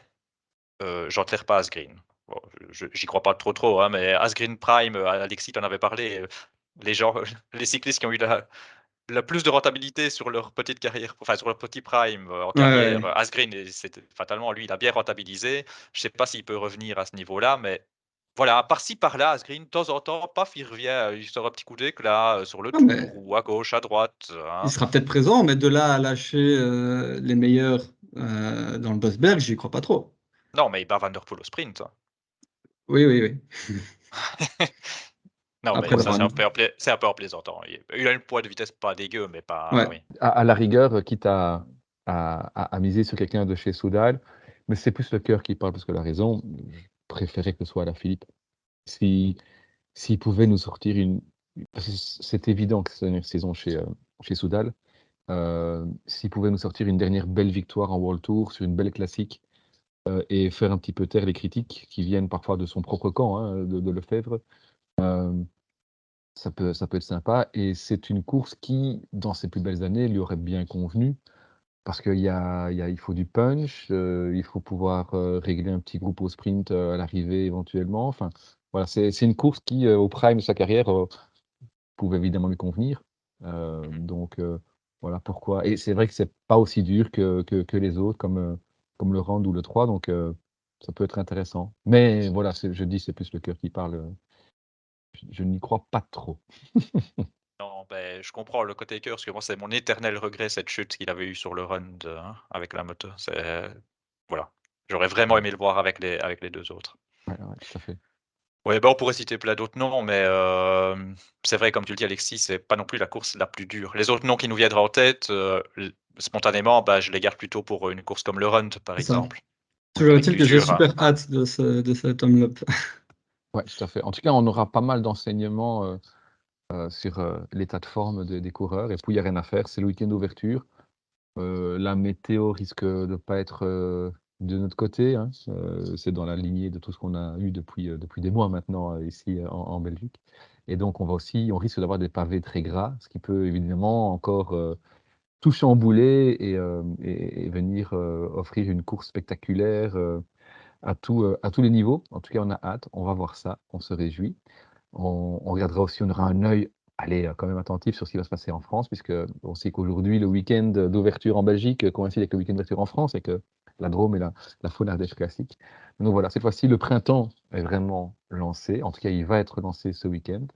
euh, J'enterre pas Asgreen. Bon, J'y crois pas trop trop, hein, mais Asgreen Prime, euh, Alexis en avait parlé. Euh, les gens, les cyclistes qui ont eu la, la plus de rentabilité sur leur petite carrière, enfin sur leur petit prime euh, en carrière, Asgreen, fatalement, lui, il a bien rentabilisé. Je sais pas s'il peut revenir à ce niveau-là, mais voilà, par-ci, par-là, Asgreen, de temps en temps, paf, il revient, il sort un petit coup d'éclat euh, sur le tour ou à gauche, à droite. Hein. Il sera peut-être présent, mais de là à lâcher euh, les meilleurs euh, dans le Bosberg, j'y crois pas trop. Non, mais il bat Van Der Poel au sprint. Hein. Oui, oui, oui. non, mais ça, c'est un, peu en, un peu en plaisantant. Il a une poids de vitesse pas dégueu, mais pas. À, la rigueur, quitte à, à, miser sur quelqu'un de chez Soudal, mais c'est plus le cœur qui parle parce que la raison préféré que ce soit la Philippe. si s'ils pouvaient nous sortir une c'est évident que c'est une saison chez, euh, chez Soudal, euh, s'ils pouvaient nous sortir une dernière belle victoire en World Tour sur une belle classique, euh, et faire un petit peu taire les critiques qui viennent parfois de son propre camp, hein, de de Lefebvre, ça peut ça peut être sympa et c'est une course qui, dans ses plus belles années, lui aurait bien convenu parce qu'il y a il faut du punch, il faut pouvoir, régler un petit groupe au sprint, à l'arrivée éventuellement, enfin voilà, c'est une course qui, euh, au prime de sa carrière, euh, pouvait évidemment lui convenir. Euh, donc voilà pourquoi. Et c'est vrai que c'est pas aussi dur que, les autres, comme, comme le Rand ou le 3, donc ça peut être intéressant. Mais voilà, je dis, c'est plus le cœur qui parle. Je, n'y crois pas trop. non, ben, je comprends le côté cœur, parce que moi, c'est mon éternel regret, cette chute qu'il avait eue sur le run hein, avec la moto. Voilà. J'aurais vraiment aimé le voir avec les, avec les deux autres. Ouais, ouais, tout à fait. Ouais, bah, on pourrait citer plein d'autres noms, mais c'est vrai, comme tu le dis, Alexis, c'est pas non plus la course la plus dure. Les autres noms qui nous viendraient en tête, spontanément, bah, je les garde plutôt pour une course comme le Run, par exemple. Toujours est-il que j'ai super hâte de, ce, de cet homme Ouais, tout à fait. En tout cas, on aura pas mal d'enseignements sur l'état de forme des coureurs. Et puis, il n'y a rien à faire. C'est le week-end d'ouverture. la météo risque de ne pas être de notre côté. Hein, euh, c'est dans la lignée de tout ce qu'on a eu depuis, euh, depuis des mois maintenant euh, ici en, Belgique. Et donc, on va aussi, on risque d'avoir des pavés très gras, ce qui peut évidemment encore tout chambouler et, et, venir offrir une course spectaculaire à tous les niveaux. En tout cas, on a hâte, on va voir ça, on se réjouit. On, regardera aussi, on aura un œil allez, quand même attentif sur ce qui va se passer en France, puisque on sait qu'aujourd'hui, le week-end d'ouverture en Belgique coïncide avec le week-end d'ouverture en France et que la Drôme et la, faune ardèche classique. Donc voilà, cette fois-ci, le printemps est vraiment lancé. En tout cas, il va être lancé ce week-end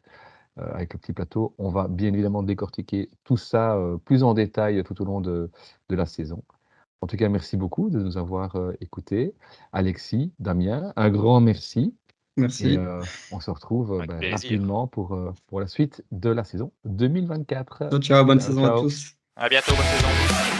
euh, avec le petit plateau. On va bien évidemment décortiquer tout ça euh, plus en détail tout au long de, la saison. En tout cas, merci beaucoup de nous avoir euh, écoutés. Alexis, Damien, un grand merci. Merci. on se retrouve ben, rapidement pour, pour la suite de la saison 2024. Ciao, ciao bonne saison à tous. À bientôt, bonne saison.